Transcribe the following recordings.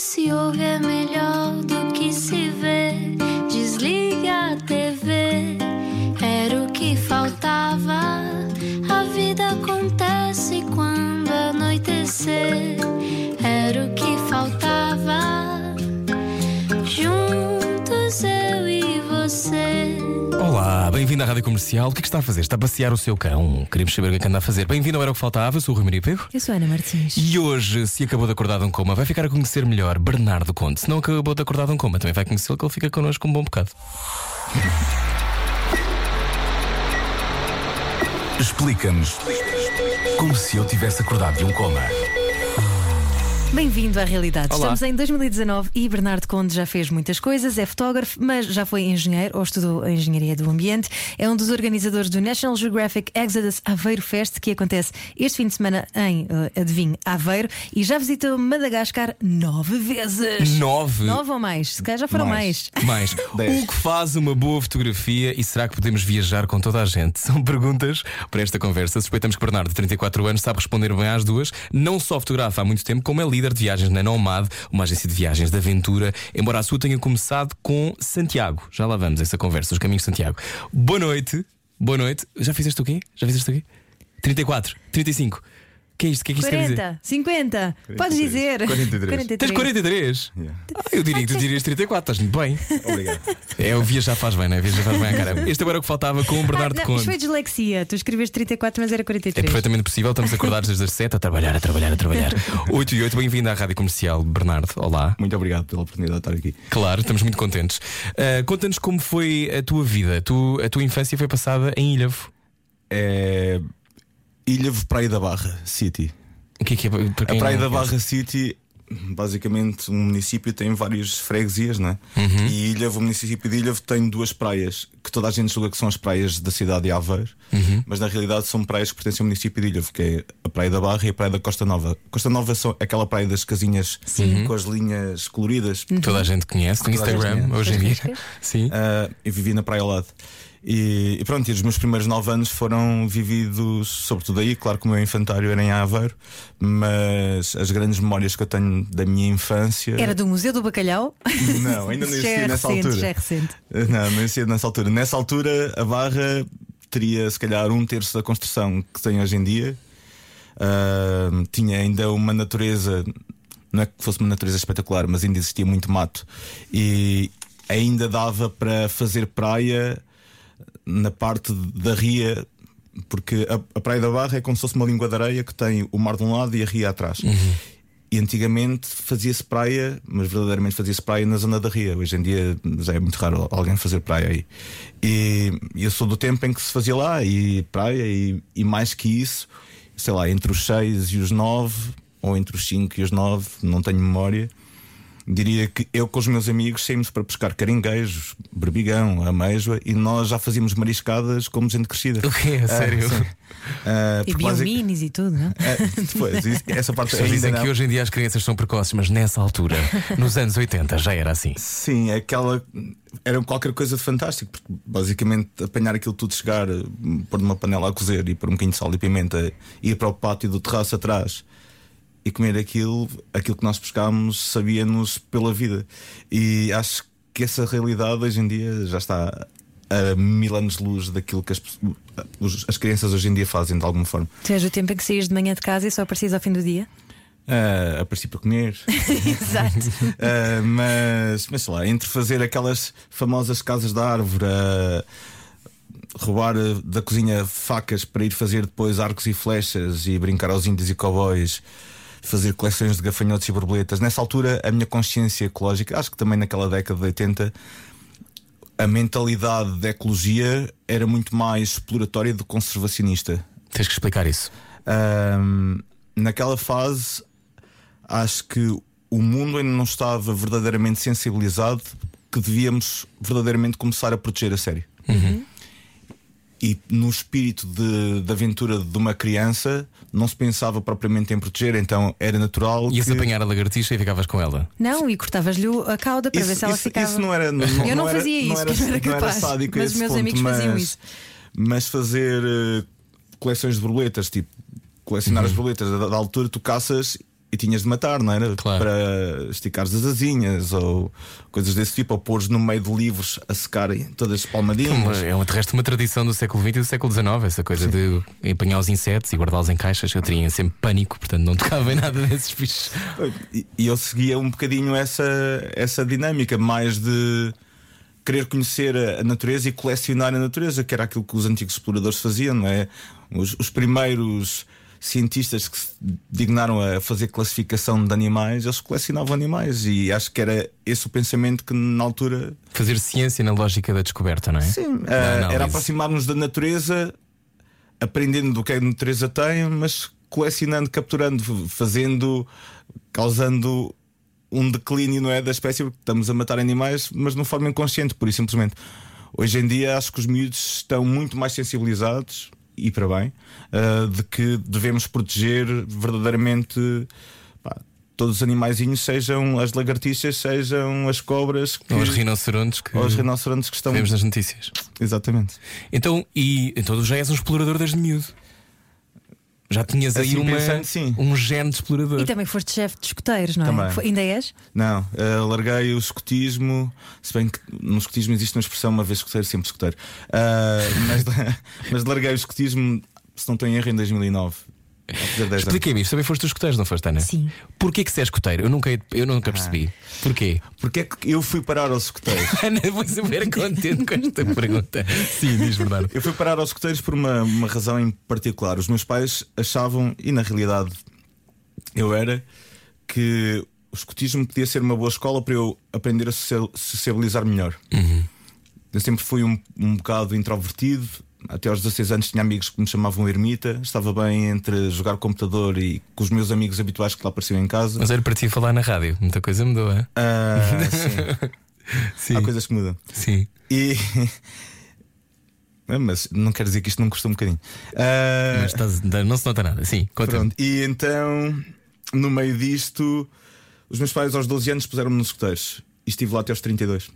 se ouve bem-vindo à Rádio Comercial. O que é que está a fazer? Está a passear o seu cão? Queremos saber o que é que anda a fazer. Bem-vindo ao Era o que Faltava, eu sou o Rui Maria Pego. Eu sou a Ana Martins. E hoje, se acabou de acordar de um coma, vai ficar a conhecer melhor Bernardo Conte. Se não acabou de acordar de um coma, também vai conhecê-lo, que ele fica connosco um bom bocado. Explica-nos como se eu tivesse acordado de um coma. Bem-vindo à realidade. Olá. Estamos em 2019 e Bernardo Conde já fez muitas coisas, é fotógrafo, mas já foi engenheiro ou estudou a engenharia do ambiente. É um dos organizadores do National Geographic Exodus Aveiro Fest, que acontece este fim de semana em, uh, adivinhe, Aveiro, e já visitou Madagascar nove vezes. Nove. Nove ou mais? Se calhar já foram mais. Mais. Mais. O que faz uma boa fotografia e será que podemos viajar com toda a gente? São perguntas para esta conversa. Suspeitamos que Bernardo, de 34 anos, sabe responder bem às duas. Não só fotografa há muito tempo, como é líder de viagens na Nomad, uma agência de viagens de aventura, embora a sua tenha começado com Santiago. Já lá vamos, essa conversa, os caminhos de Santiago. Boa noite. Boa noite. Já fizeste o quê? Já fizeste o quê? 34, 35. O que é isto? O que é que isto quer dizer? 40, 50, podes dizer. 43. Tens 43? Yeah. Ah, eu diria que tu dirias 34, estás muito bem. Obrigado. É, o viajar faz bem, não é? Viajar faz bem à cara. Este agora é o que faltava com o Ah, Bernardo não, Conde. isto foi dislexia. Tu escreveste 34, mas era É 43. perfeitamente possível, estamos acordados desde as 7 a trabalhar, a trabalhar, a trabalhar. 8 e 8, bem-vindo à Rádio Comercial, Bernardo. Olá. Muito obrigado pela oportunidade de estar aqui. Claro, estamos muito contentes. Ah, Conta-nos como foi a tua vida. Tu, a tua infância foi passada em Ilhavo. É. Ilhavo Praia da Barra City. O que é que é? para A quem Praia não da? Barra City, basicamente, um município tem várias freguesias, né? Uhum. E Ilhavo, o município de Ilhavo, tem duas praias que toda a gente julga que são as praias da cidade de Aveiro, Uhum. mas na realidade são praias que pertencem ao município de Ilhavo, que é a Praia da Barra e a Praia da Costa Nova. Costa Nova são aquela praia das casinhas com as linhas coloridas. Toda a gente conhece, a gente Instagram conhece. hoje em dia. Sim. Ah, eu vivi na praia ao lado. E, e pronto, e os meus primeiros nove anos foram vividos, sobretudo aí. Claro que o meu infantário era em Aveiro, mas as grandes memórias que eu tenho da minha infância. Era do Museu do Bacalhau? Não, ainda não existia é nessa recente, altura. já é recente. Não, não existia nessa altura. Nessa altura, a barra teria se calhar um terço da construção que tem hoje em dia. Ah, tinha ainda uma natureza, não é que fosse uma natureza espetacular, mas ainda existia muito mato. E ainda dava para fazer praia na parte da ria. Porque a, a Praia da Barra é como se fosse uma língua de areia que tem o mar de um lado e a ria atrás. E antigamente fazia-se praia, mas verdadeiramente fazia-se praia na zona da ria. Hoje em dia já é muito raro alguém fazer praia aí. E eu sou do tempo em que se fazia lá e praia, e, e mais que isso, sei lá, entre os 6 e os 9, ou entre os 5 e os 9, não tenho memória. Diria que eu com os meus amigos saímos para pescar caringuejos, berbigão, ameijoa e nós já fazíamos mariscadas como gente crescida. O quê? A Ah, sério? Ah, E biominis e tudo, não? Ah, depois, isso- essa parte ainda dizem não. que hoje em dia as crianças são precoces, mas nessa altura, nos anos 80, já era assim. Sim, aquela era qualquer coisa de fantástico, porque basicamente apanhar aquilo tudo, chegar, pôr numa panela a cozer e pôr um bocadinho de sal e pimenta, ir para o pátio do terraço atrás e comer aquilo, aquilo que nós pescámos, sabia-nos pela vida. E acho que essa realidade hoje em dia já está a mil anos de luz daquilo que as, as crianças hoje em dia fazem de alguma forma. Tu és o tempo em que saís de manhã de casa e só aparecias ao fim do dia? Ah, a princípio comer. Exato. Uh, mas, mas sei lá, entre fazer aquelas famosas casas da árvore, uh, roubar uh, da cozinha facas para ir fazer depois arcos e flechas e brincar aos índios e cowboys, fazer coleções de gafanhotos e borboletas. Nessa altura, a minha consciência ecológica, acho que também naquela década de 80, a mentalidade da ecologia era muito mais exploratória do conservacionista. Tens que explicar isso. Ahm, naquela fase, acho que o mundo ainda não estava verdadeiramente sensibilizado que devíamos verdadeiramente começar a proteger a sério. E no espírito de, de aventura de uma criança, não se pensava propriamente em proteger, então era natural. Ias que... apanhar a lagartixa e ficavas com ela. Não, e cortavas-lhe a cauda para ver se ela isso, ficava. isso não era. Eu não era- fazia isso, era, porque não era capaz, sádico a mas os esse meus ponto, amigos mas, faziam isso. Mas fazer eh, coleções de borboletas, tipo, colecionar Uhum. as borboletas, da, da altura tu caças e tinhas de matar, não era? Claro. Para esticares as asinhas ou coisas desse tipo, ou pôres no meio de livros a secarem todas as palmadinhas. É uma, de resto uma tradição do século XX e do século XIX, essa coisa de empanhar os insetos e guardá-los em caixas. Eu teria sempre pânico, portanto não tocava em nada desses bichos. E, e eu seguia um bocadinho essa, essa dinâmica, mais de querer conhecer a natureza e colecionar a natureza, que era aquilo que os antigos exploradores faziam, não é? Os, os primeiros cientistas que se dignaram a fazer classificação de animais, eles colecionavam animais e acho que era esse o pensamento que na altura. Fazer ciência na lógica da descoberta, não é? Sim, uh, era aproximar-nos da natureza, aprendendo do que a natureza tem, mas colecionando, capturando, fazendo, causando um declínio não é, da espécie, porque estamos a matar animais, mas de uma forma inconsciente, por isso simplesmente. Hoje em dia acho que os miúdos estão muito mais sensibilizados e para bem, uh, de que devemos proteger verdadeiramente pá, todos os animaizinhos, sejam as lagartixas, sejam as cobras, que, ou os rinocerontes que, ou os rinocerontes que estão. Vemos nas notícias. Exatamente. Então, e então já és um explorador desde miúdo. Já tinhas aí assim, uma, pensando, um gene de explorador. E também foste chefe de escoteiros, não é? Também. Foi, ainda és? Não, uh, larguei o escotismo. Se bem que no escotismo existe uma expressão, uma vez escoteiro, sempre escoteiro. Uh, mas, mas larguei o escotismo, se não estou em erro, em 2009. Expliquei-me isto, também foste dos escuteiros, não foste, Ana? Sim. Porquê que se é escuteiro? Eu nunca, eu nunca percebi. Ah. Porquê? Porque é que eu fui parar aos escuteiros. Ana, vou super contente com esta pergunta. Sim, diz verdade. Eu fui parar aos escuteiros por uma, uma razão em particular. Os meus pais achavam, e na realidade eu era, que o escutismo podia ser uma boa escola para eu aprender a sociabilizar melhor. Uhum. Eu sempre fui um, um bocado introvertido, até aos 16 anos tinha amigos que me chamavam ermita, estava bem entre jogar computador e com os meus amigos habituais que lá apareciam em casa. Mas era para ti falar na rádio, muita coisa mudou, é? Uh, sim. sim. Há coisas que mudam. Sim. E. Mas não quer dizer que isto não custou um bocadinho. Uh... Mas estás, não se nota nada, sim. Pronto. E então, no meio disto, os meus pais aos 12 anos puseram-me nos escuteiros e estive lá até aos 32.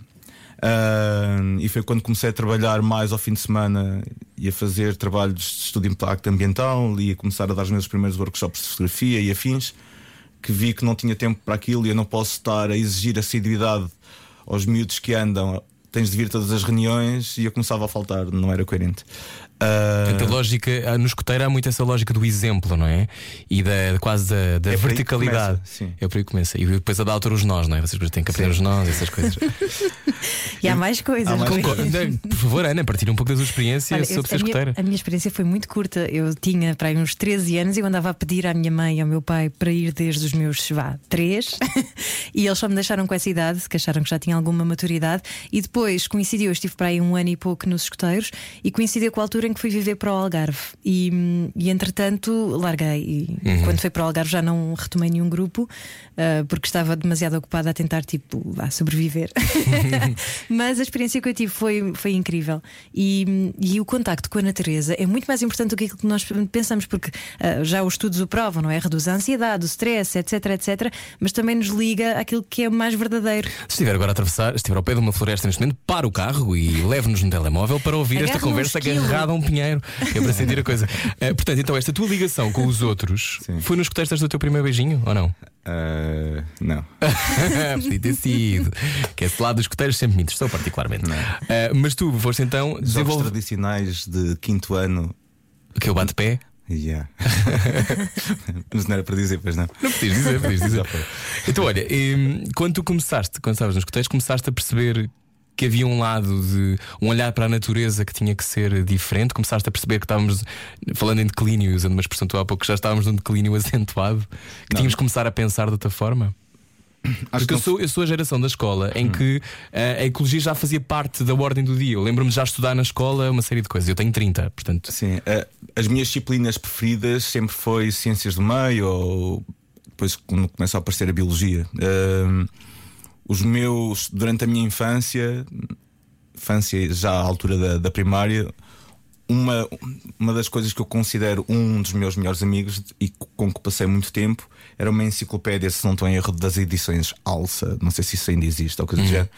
Uh, e foi quando comecei a trabalhar mais ao fim de semana e a fazer trabalhos de estudo de impacto ambiental e a começar a dar os meus primeiros workshops de fotografia e afins, que vi que não tinha tempo para aquilo e eu não posso estar a exigir assiduidade aos miúdos que andam. Tens de vir todas as reuniões e eu começava a faltar, não era coerente. Uh... a lógica, ah, no escoteiro há muito essa lógica do exemplo, não é? E da quase da, da é verticalidade. É por aí que começa. E depois a dar altura os nós, não é? Vocês têm que aprender sim. os nós, essas coisas. e há mais coisas. Há mais coisas. Por favor, Ana, partilha um pouco da sua experiência Olha, sobre ser escoteira. A minha experiência foi muito curta. Eu tinha para aí uns 13 anos e eu andava a pedir à minha mãe e ao meu pai para ir desde os meus, vá, 3 e eles só me deixaram com essa idade, que acharam que já tinha alguma maturidade. E depois coincidiu, eu estive para aí um ano e pouco nos escoteiros e coincidiu com a altura em que fui viver para o Algarve e, e entretanto larguei. E uhum. quando fui para o Algarve já não retomei nenhum grupo uh, porque estava demasiado ocupada a tentar tipo a sobreviver. Mas a experiência que eu tive foi, foi incrível e, e o contacto com a natureza é muito mais importante do que aquilo que nós pensamos, porque uh, já os estudos o provam, não é? Reduz a ansiedade, o stress, etc, etc. Mas também nos liga àquilo que é mais verdadeiro. Se estiver agora a atravessar, se estiver ao pé de uma floresta neste momento, para o carro e leve-nos no telemóvel para ouvir esta conversa agarrada um pinheiro. É para sentir a coisa. Uh, portanto, então, esta tua ligação com os outros Sim. foi nos contextos do teu primeiro beijinho ou não? Uh, não. Podia ter sido. Que esse lado dos escuteiros sempre me interessou particularmente. Uh, mas tu foste então desenvolver. tradicionais de quinto ano. Que eu bate-pé? Yeah. Mas não era para dizer, pois não. Não podias dizer, podias dizer. então, olha, quando tu começaste, quando estavas nos escuteiros, começaste a perceber que havia um lado de um olhar para a natureza que tinha que ser diferente. Começaste a perceber que estávamos falando em declínio, usando uma expressão tu há pouco, já estávamos num declínio acentuado, que não. tínhamos que começar a pensar de outra forma. Acho Porque eu sou, eu sou a geração da escola em hum. que uh, a ecologia já fazia parte da ordem do dia. Eu lembro-me de já estudar na escola uma série de coisas. Eu tenho 30, portanto. Sim, uh, as minhas disciplinas preferidas sempre foi ciências do meio ou depois quando começa a aparecer a biologia. Uh, os meus, durante a minha infância, infância já à altura da, da primária, uma, uma das coisas que eu considero um dos meus melhores amigos e com que passei muito tempo era uma enciclopédia, se não estou em erro, das edições Alça, não sei se isso ainda existe ou coisa uhum. do género,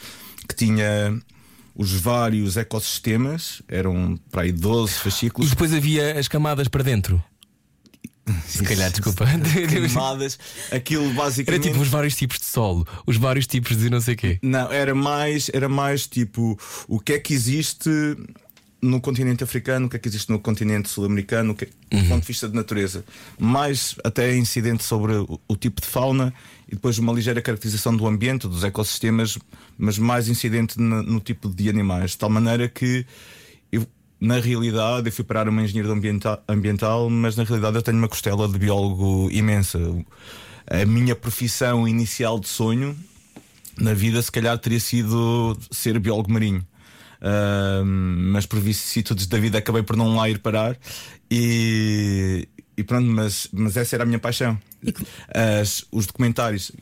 que tinha os vários ecossistemas, eram para aí 12 fascículos. E depois havia as camadas para dentro. Se calhar, desculpa. Queimadas. Aquilo Era basicamente. tipo os vários tipos de solo, os vários tipos de não sei quê. Não, era mais, era mais tipo o que é que existe no continente africano, o que é que existe no continente sul-americano, o que é- do ponto de vista de natureza. Mais até incidente sobre o, o tipo de fauna e depois uma ligeira caracterização do ambiente, dos ecossistemas, mas mais incidente na- no tipo de animais. De tal maneira que na realidade, eu fui parar uma engenharia ambiental, mas na realidade eu tenho uma costela de biólogo imensa. A minha profissão inicial de sonho na vida, se calhar teria sido ser biólogo marinho. Ahm, mas por vicissitudes da vida acabei por não lá ir parar e, e pronto, mas, mas essa era a minha paixão. As- os documentários.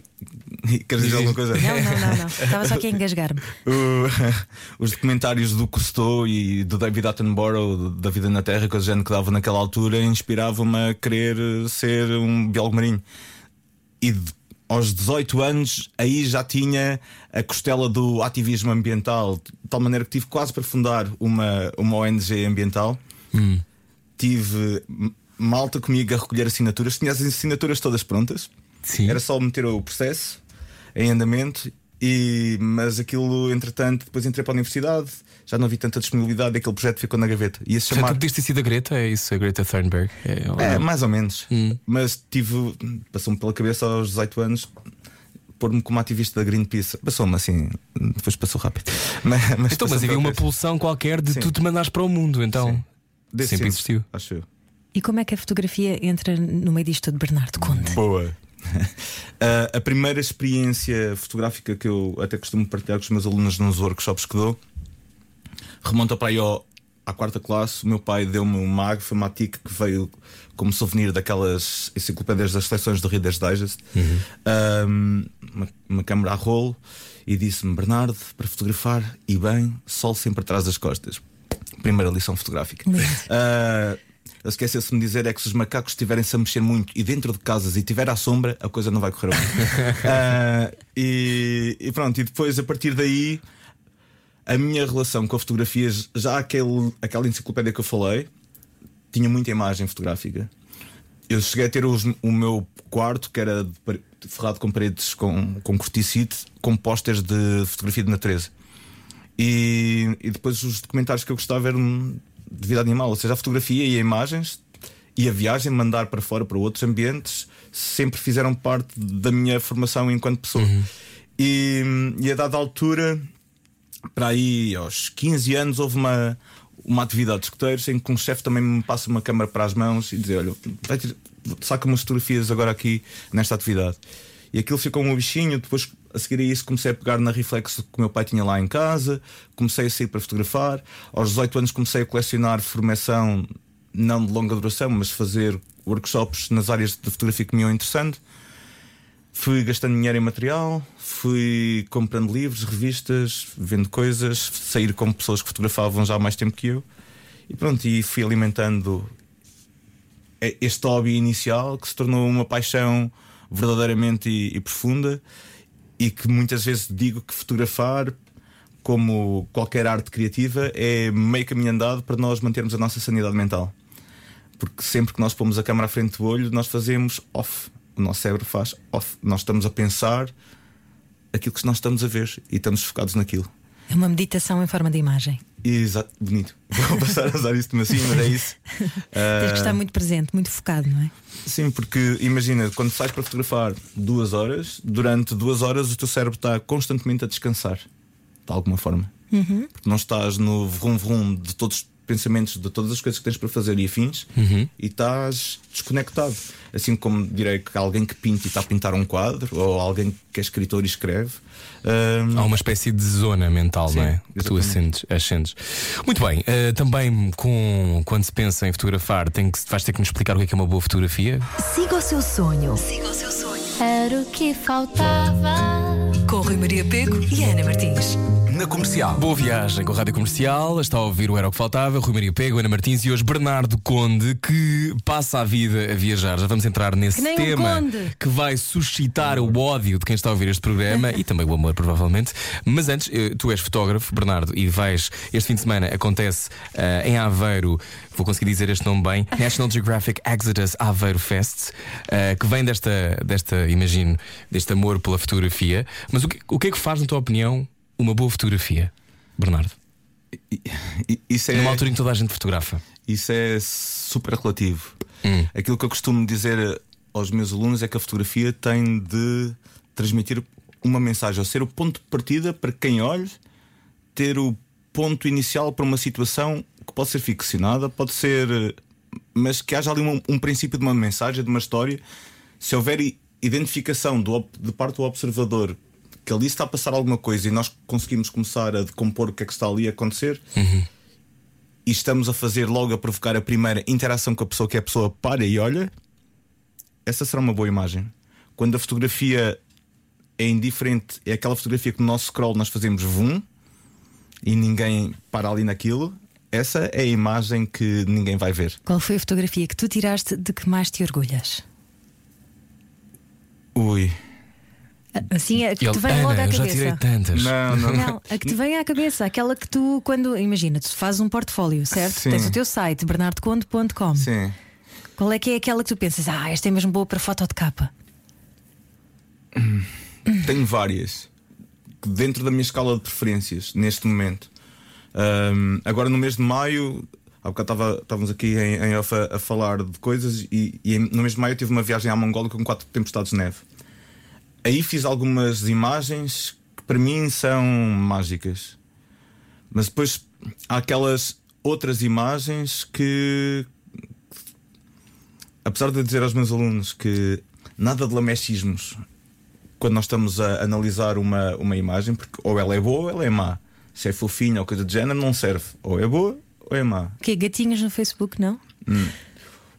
Queres dizer alguma coisa? Não, não, não, não. Estava só aqui a engasgar-me. Os documentários do Cousteau e do David Attenborough da vida na Terra, coisa do género que dava naquela altura, inspiravam-me a querer ser um biólogo marinho. E de- aos 18 anos, aí já tinha a costela do ativismo ambiental, de tal maneira que tive quase para fundar uma, uma ONG ambiental. Tive m- malta comigo a recolher assinaturas, tinha as assinaturas todas prontas. Sim. Era só meter o processo em andamento. E, mas aquilo, entretanto, depois entrei para a universidade, já não vi tanta disponibilidade, aquele projeto ficou na gaveta. Ia se Já chamar. tu podias ter sido a Greta? É isso, a Greta Thunberg? É, ou É, mais ou menos. Mas tive. Passou-me pela cabeça aos 18 anos pôr-me como ativista da Greenpeace. Passou-me assim, depois passou rápido. Mas, mas Então, mas havia uma pulsão qualquer de Sim. tu te mandares para o mundo, então. Sempre existiu. Acho eu. E como é que a fotografia entra no meio disto tudo, Bernardo Conde? Boa. Ah, a primeira experiência fotográfica que eu até costumo partilhar com os meus alunos nos workshops que dou remonta para aí ao, à quarta classe. O meu pai deu-me um mag, foi uma TIC que veio como souvenir daquelas enciclopédias das seleções do Reader's Digest, Ah, uma, uma câmera a rolo, e disse-me: Bernardo, para fotografar e bem, sol sempre atrás das costas. Primeira lição fotográfica. Ah, ele esqueceu-se de me dizer é que se os macacos estiverem-se a mexer muito e dentro de casas e tiver à sombra, a coisa não vai correr bem. Ah, e, e pronto, e depois a partir daí a minha relação com a fotografia, já aquele, aquela enciclopédia que eu falei, tinha muita imagem fotográfica. Eu cheguei a ter os- o meu quarto, que era de ferrado com paredes com, com corticite, com pósteres de fotografia de natureza. E, e depois os documentários que eu gostava eram de vida animal, ou seja, a fotografia e a imagens e a viagem, mandar para fora para outros ambientes, sempre fizeram parte da minha formação enquanto pessoa. E, e a dada altura, para aí aos 15 anos, houve uma, uma atividade de escuteiros em que um chefe também me passa uma câmara para as mãos e diz: Olha, saca umas fotografias agora aqui nesta atividade. E aquilo ficou um bichinho. Depois, a seguir a isso, comecei a pegar na reflexo que o meu pai tinha lá em casa, comecei a sair para fotografar. Aos 18 anos, comecei a colecionar formação, não de longa duração, mas fazer workshops nas áreas de fotografia que me iam interessando. Fui gastando dinheiro em material, fui comprando livros, revistas, vendo coisas, sair com pessoas que fotografavam já há mais tempo que eu. E pronto, e fui alimentando este hobby inicial que se tornou uma paixão verdadeiramente e, e profunda e que muitas vezes digo que fotografar como qualquer arte criativa é meio caminho andado para nós mantermos a nossa sanidade mental. Porque sempre que nós pomos a câmera à frente do olho nós fazemos off. O nosso cérebro faz off. Nós estamos a pensar aquilo que nós estamos a ver e estamos focados naquilo. É uma meditação em forma de imagem. Exato, bonito. Vou passar a usar isto assim, mas é isso. Tens que estar muito presente, muito focado, não é? Sim, porque imagina, quando sais para fotografar duas horas, durante duas horas o teu cérebro está constantemente a descansar, de alguma forma. Porque não estás no vrum-vrum de todos os pensamentos, de todas as coisas que tens para fazer e afins, e estás desconectado. Assim como direi que alguém que pinta e está a pintar um quadro, ou alguém que é escritor e escreve. hum, Há uma espécie de zona mental, Sim, não é? Que tu exatamente. ascendes, ascendes. Muito bem, eh, também com, quando se pensa em fotografar, tem que, vais ter que nos explicar o que é, que é uma boa fotografia. Siga o seu sonho. Era o que faltava. Com Rui Maria Pego e Ana Martins. Na comercial. Boa viagem com a Rádio Comercial. Está a ouvir o Era o que Faltava. Rui Maria Pego, Ana Martins e hoje Bernardo Conde, que passa a vida a viajar. Já vamos entrar nesse Que um tema conde. que vai suscitar o ódio de quem está a ouvir este programa e também o amor, provavelmente. Mas antes, eh, tu és fotógrafo, Bernardo, e vais. Este fim de semana acontece eh, em Aveiro, vou conseguir dizer este nome bem: National Geographic Exodus Aveiro Fest, eh, que vem desta, desta, imagino, deste amor pela fotografia. Mas o que, o que é que faz, na tua opinião, uma boa fotografia, Bernardo? Isso é, Numa altura em que toda a gente fotografa. isso é super relativo. Hum. Aquilo que eu costumo dizer aos meus alunos é que a fotografia tem de transmitir uma mensagem, ou ser o ponto de partida para quem olhe, ter o ponto inicial para uma situação que pode ser ficcionada, pode ser. mas que haja ali um, um princípio de uma mensagem, de uma história. Se houver identificação do, de parte do observador que ali está a passar alguma coisa e nós conseguimos começar a decompor o que é que está ali a acontecer e estamos a fazer logo a provocar a primeira interação com a pessoa que é a pessoa para e olha, essa será uma boa imagem. Quando a fotografia é indiferente, é aquela fotografia que no nosso scroll nós fazemos vum e ninguém para ali naquilo, essa é a imagem que ninguém vai ver. Qual foi a fotografia que tu tiraste de que mais te orgulhas? Ui. Assim, a que te vem logo Ana, à eu já tirei cabeça. tantas. Não, não, Não, a que te vem à cabeça, aquela que tu, quando, imagina, tu fazes um portfólio, certo? Sim. Tens o teu site, bernardoconde.com. Sim. Qual é que é aquela que tu pensas, ah, esta é mesmo boa para foto de capa? Tenho várias dentro da minha escala de preferências neste momento. Ahm, agora no mês de maio, há bocado estava- estávamos aqui em, em off a, a falar de coisas e, e no mês de maio eu tive uma viagem à Mongólia com quatro tempestades de neve. Aí fiz algumas imagens que para mim são mágicas. Mas depois há aquelas outras imagens que apesar de dizer aos meus alunos que nada de lamechismos quando nós estamos a analisar uma, uma imagem, porque ou ela é boa ou ela é má. Se é fofinha ou coisa do género, não serve. Ou é boa é má. O quê? Gatinhos no Facebook, não?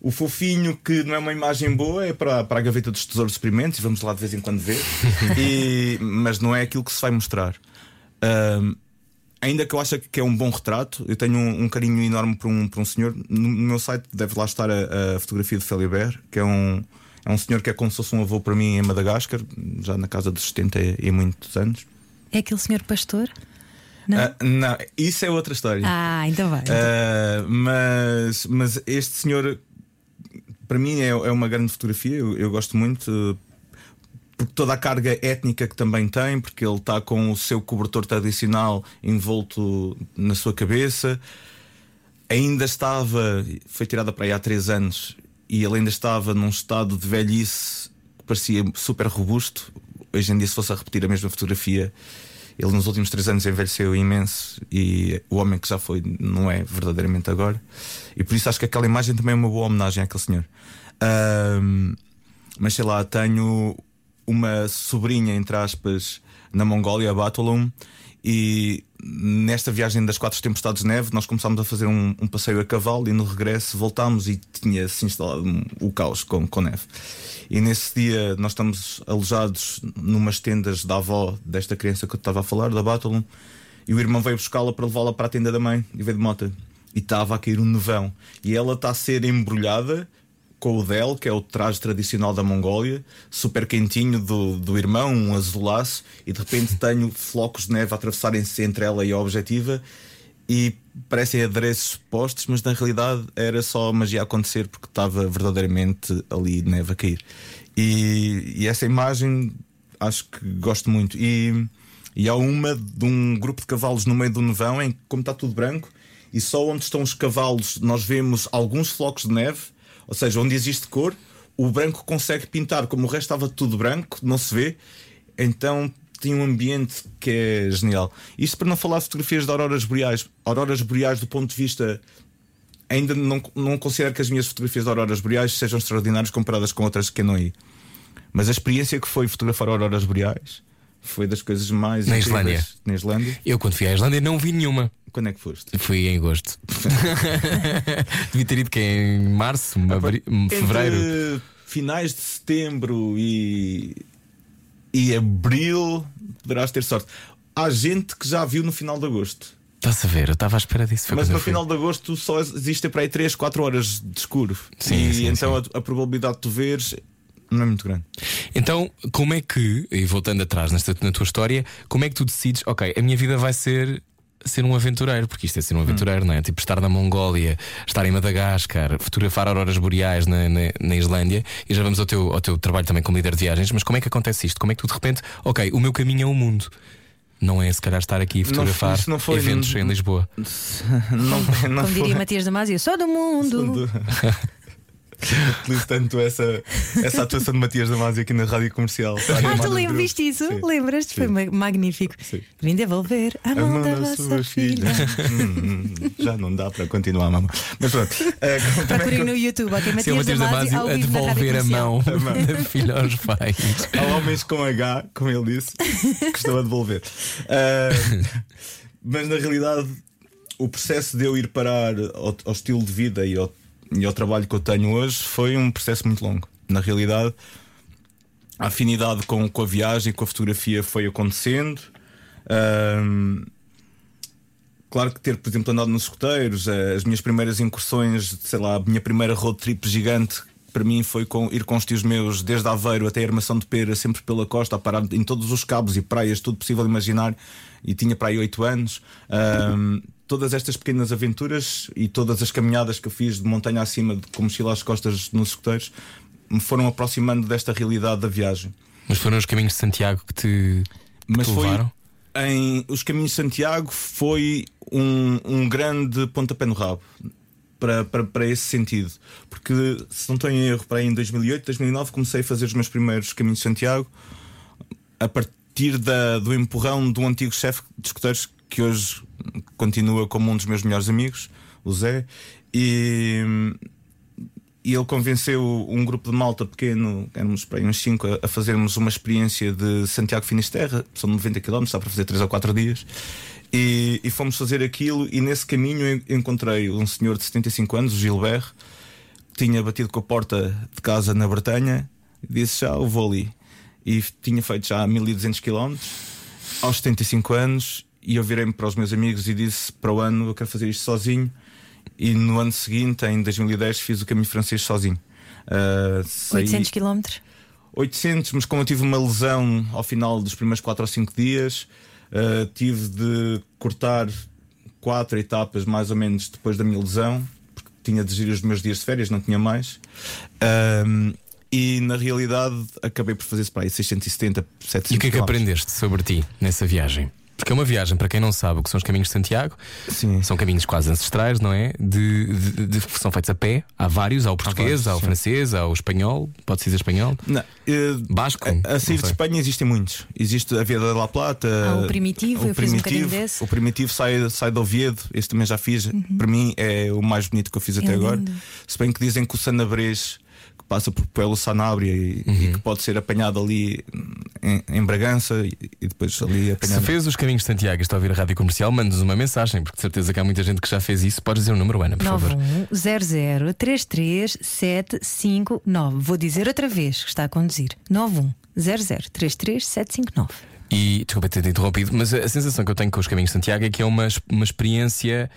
O fofinho que não é uma imagem boa é para, para a gaveta dos tesouros experimentos, e vamos lá de vez em quando ver, E- mas não é aquilo que se vai mostrar. Ahm, ainda que eu acho que é um bom retrato, eu tenho um, um carinho enorme por um, por um senhor. No, no meu site deve lá estar a, a fotografia de Felibert, que é um, é um senhor que é como se fosse um avô para mim em Madagascar, já na casa dos 70 e muitos anos. É aquele senhor pastor? Não? Ah, não, isso é outra história. Ah, então vai. Ah, mas, mas este senhor, para mim, é, é uma grande fotografia. Eu, eu gosto muito. Por toda a carga étnica que também tem, porque ele está com o seu cobertor tradicional envolto na sua cabeça. Ainda estava, foi tirada para aí há três anos, e ele ainda estava num estado de velhice que parecia super robusto. Hoje em dia, se fosse a repetir a mesma fotografia, ele nos últimos três anos envelheceu imenso e o homem que já foi não é verdadeiramente agora. E por isso acho que aquela imagem também é uma boa homenagem àquele senhor. Ahm, mas sei lá, tenho uma sobrinha, entre aspas, na Mongólia, a Batolum, e nesta viagem das quatro tempestades de neve, nós começámos a fazer um, um passeio a cavalo e no regresso voltámos e tinha-se instalado o caos com, com neve. E nesse dia nós estamos alojados numas tendas da avó desta criança que eu estava a falar, da Batolum, e o irmão veio buscá-la para levá-la para a tenda da mãe e veio de moto. E estava a cair um nevão. E ela está a ser embrulhada com o Del, que é o traje tradicional da Mongólia, super quentinho do, do irmão, um azulaço, e de repente tenho flocos de neve a atravessarem-se entre ela e a objetiva. E parecem adereços postos, mas na realidade era só magia a acontecer porque estava verdadeiramente ali neve a cair. E, e essa imagem acho que gosto muito. E, e há uma de um grupo de cavalos no meio do nevão em que, como está tudo branco, e só onde estão os cavalos nós vemos alguns flocos de neve, ou seja, onde existe cor, o branco consegue pintar, como o resto estava tudo branco, não se vê. Então tem um ambiente que é genial. Isto para não falar de fotografias de auroras boreais. Auroras boreais, do ponto de vista. Ainda não, não considero que as minhas fotografias de auroras boreais sejam extraordinárias comparadas com outras que não ia. Mas a experiência que foi fotografar auroras boreais foi das coisas mais Na. Islândia. Na Islândia. Eu, quando fui à Islândia, não vi nenhuma. Quando é que foste? Fui em agosto. Devia ter ido que é em março, abri- fevereiro. Finais de setembro e, e abril poderás ter sorte. Há gente que já viu no final de agosto. Estás a ver? Eu estava à espera disso. Mas no final de agosto só existem para aí 3, 4 horas de escuro. Sim, e sim, então sim. A, a probabilidade de tu veres não é muito grande. Então, como é que, e voltando atrás nesta, na tua história, como é que tu decides, ok, a minha vida vai ser ser um aventureiro, porque isto é ser um aventureiro, não é? Tipo, estar na Mongólia, estar em Madagascar, fotografar auroras boreais na, na, na Islândia, e já vamos ao teu, ao teu trabalho também como líder de viagens, mas como é que acontece isto? Como é que tu de repente, ok, o meu caminho é o mundo. Não é se calhar estar aqui a fotografar não foi- eventos em Lisboa. Não, não Como diria foi- Matias Damasio, sou do mundo. Utilizo tanto essa, essa atuação de Matias Damasio aqui na rádio comercial. Ah, tu lembras viste isso? Sim. Lembras-te? Foi ma- magnífico. Sim. Vim devolver a A mão mão da da vossa sua filha. filha. Hum, hum, já não dá para continuar, mamãe. Mas pronto. como também- Procurem no YouTube, ok? É o Matias Matias Damasio Damasio a devolver a comercial. mão da filha aos pais. Há homens com H, como ele disse, que estão a devolver. Ah, mas na realidade, o processo de eu ir parar ao, ao estilo de vida e ao, e ao trabalho que eu tenho hoje foi um processo muito longo. Na realidade, a afinidade com, com a viagem, com a fotografia foi acontecendo. Ahm, Claro que ter, por exemplo, andado nos escuteiros, eh, as minhas primeiras incursões, sei lá, a minha primeira road trip gigante, para mim foi com, ir com os tios meus desde Aveiro até a Armação de Pera, sempre pela costa, a parar em todos os cabos e praias, tudo possível imaginar, e tinha para aí 8 anos. Ahm, todas estas pequenas aventuras e todas as caminhadas que eu fiz de montanha acima, de- com mochila às costas nos escuteiros, me foram aproximando desta realidade da viagem. Mas foram os caminhos de Santiago que te, que Mas te foi levaram? em Os Caminhos de Santiago foi um, um grande pontapé no rabo para, para, para esse sentido. Porque, se não estou em erro, para aí em 2008, 2009, comecei a fazer os meus primeiros Caminhos de Santiago a partir da, do empurrão de um antigo chefe de escuteiros que hoje continua como um dos meus melhores amigos, o Zé. E, e ele convenceu um grupo de malta pequeno, éramos para aí uns 5, a, a fazermos uma experiência de Santiago Finisterra, são 90 km, está para fazer 3 ou 4 dias. E, e fomos fazer aquilo, e nesse caminho encontrei um senhor de 75 anos, o Gilbert, que tinha batido com a porta de casa na Bretanha, e disse já, eu vou ali. E tinha feito já 1200 km, aos 75 anos, e eu virei-me para os meus amigos e disse: para o ano eu quero fazer isto sozinho. E no ano seguinte, em 2010, fiz o caminho francês sozinho. Saí- 800 km. 800, mas como eu tive uma lesão ao final dos primeiros 4 ou 5 dias, uh, tive de cortar quatro etapas mais ou menos depois da minha lesão, porque tinha de gerir os meus dias de férias, não tinha mais. Um, e na realidade acabei por fazer isso para aí 670, 700 E o que é que aprendeste sobre ti nessa viagem? Porque é uma viagem, para quem não sabe o que são os caminhos de Santiago, Sim. são caminhos quase ancestrais, não é? De, de- de- são feitos a pé. Há vários, há o português, vários, há o francês, há o espanhol, pode-se dizer espanhol. Não, eh, Basco. a, a sair de. Espanha existem muitos. Existe a Via da La Plata, Ah, o Primitivo, o eu fiz um primitivo, bocadinho desse. O primitivo sai, sai de Oviedo, esse também já fiz. Para mim é o mais bonito que eu fiz até É agora. lindo. Se bem que dizem que o Sanabres que passa por Puelo Sanabria e, Uhum. e que pode ser apanhado ali em, em Bragança e, e depois ali Se apanhado. fez os caminhos de Santiago e está a ouvir a rádio comercial, manda-nos uma mensagem, porque de certeza que há muita gente que já fez isso. Podes dizer o número, Ana, por favor. 910033759. Vou dizer outra vez que está a conduzir. 910033759. E desculpa ter interrompido, mas a a sensação que eu tenho com os caminhos de Santiago é que é uma, uma experiência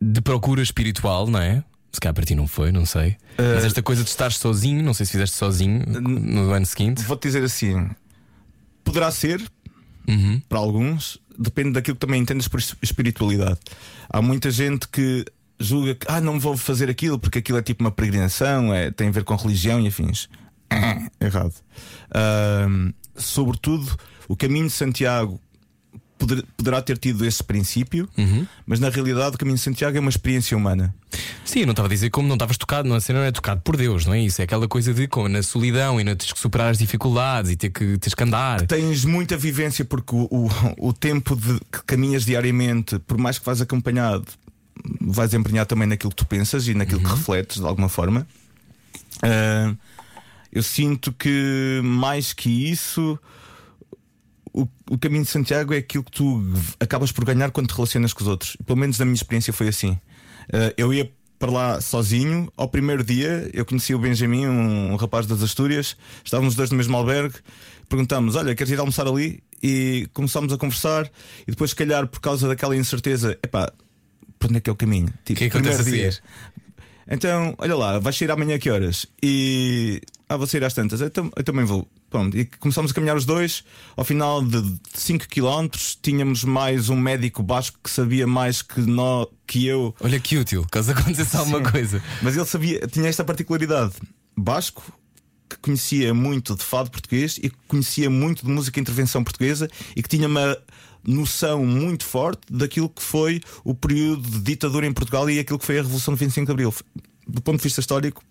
de procura espiritual, não é? Se calhar para ti não foi, não sei. Mas esta coisa de estar sozinho, não sei se fizeste sozinho no ano seguinte. Vou-te dizer assim: poderá ser, Uhum. para alguns, depende daquilo que também entendes por es- espiritualidade. Há muita gente que julga que ah, não vou fazer aquilo porque aquilo é tipo uma peregrinação, é, tem a ver com religião e afins. Errado. Ahm, sobretudo, o caminho de Santiago poder- poderá ter tido esse princípio, Uhum. mas na realidade o caminho de Santiago é uma experiência humana. Sim, eu não estava a dizer como não estavas tocado, não, a cena não é tocado por Deus, não é isso? É aquela coisa de como na solidão e na tens que superar as dificuldades e ter que, teres que andar. Tens muita vivência porque o, o, o tempo de que caminhas diariamente, por mais que vás acompanhado, vais empenhar também naquilo que tu pensas e naquilo que refletes de alguma forma. Ah, eu sinto que mais que isso. O, o caminho de Santiago é aquilo que tu acabas por ganhar quando te relacionas com os outros. Pelo menos na minha experiência foi assim. Ah, eu ia para lá sozinho. Ao primeiro dia, eu conheci o Benjamin, um, um rapaz das Astúrias. Estávamos os dois no mesmo albergue. Perguntámos: Olha, queres ir almoçar ali? e começámos a conversar. E depois, se calhar, por causa daquela incerteza, epá, para onde é que é o caminho? Tipo, O que é que acontece primeiro a dia. Então, olha lá, vais sair amanhã a que horas? E. Ah, vou sair às tantas. Então, eu também vou. Pronto. E começámos a caminhar os dois. Ao final de 5 km, tínhamos mais um médico basco que sabia mais que, nó, que eu. Olha que útil, caso acontecesse alguma coisa. Mas ele sabia, tinha esta particularidade. Basco, que conhecia muito de fado português e que conhecia muito de música e intervenção portuguesa e que tinha uma noção muito forte daquilo que foi o período de ditadura em Portugal e aquilo que foi a Revolução de 25 de Abril. Do ponto de vista histórico,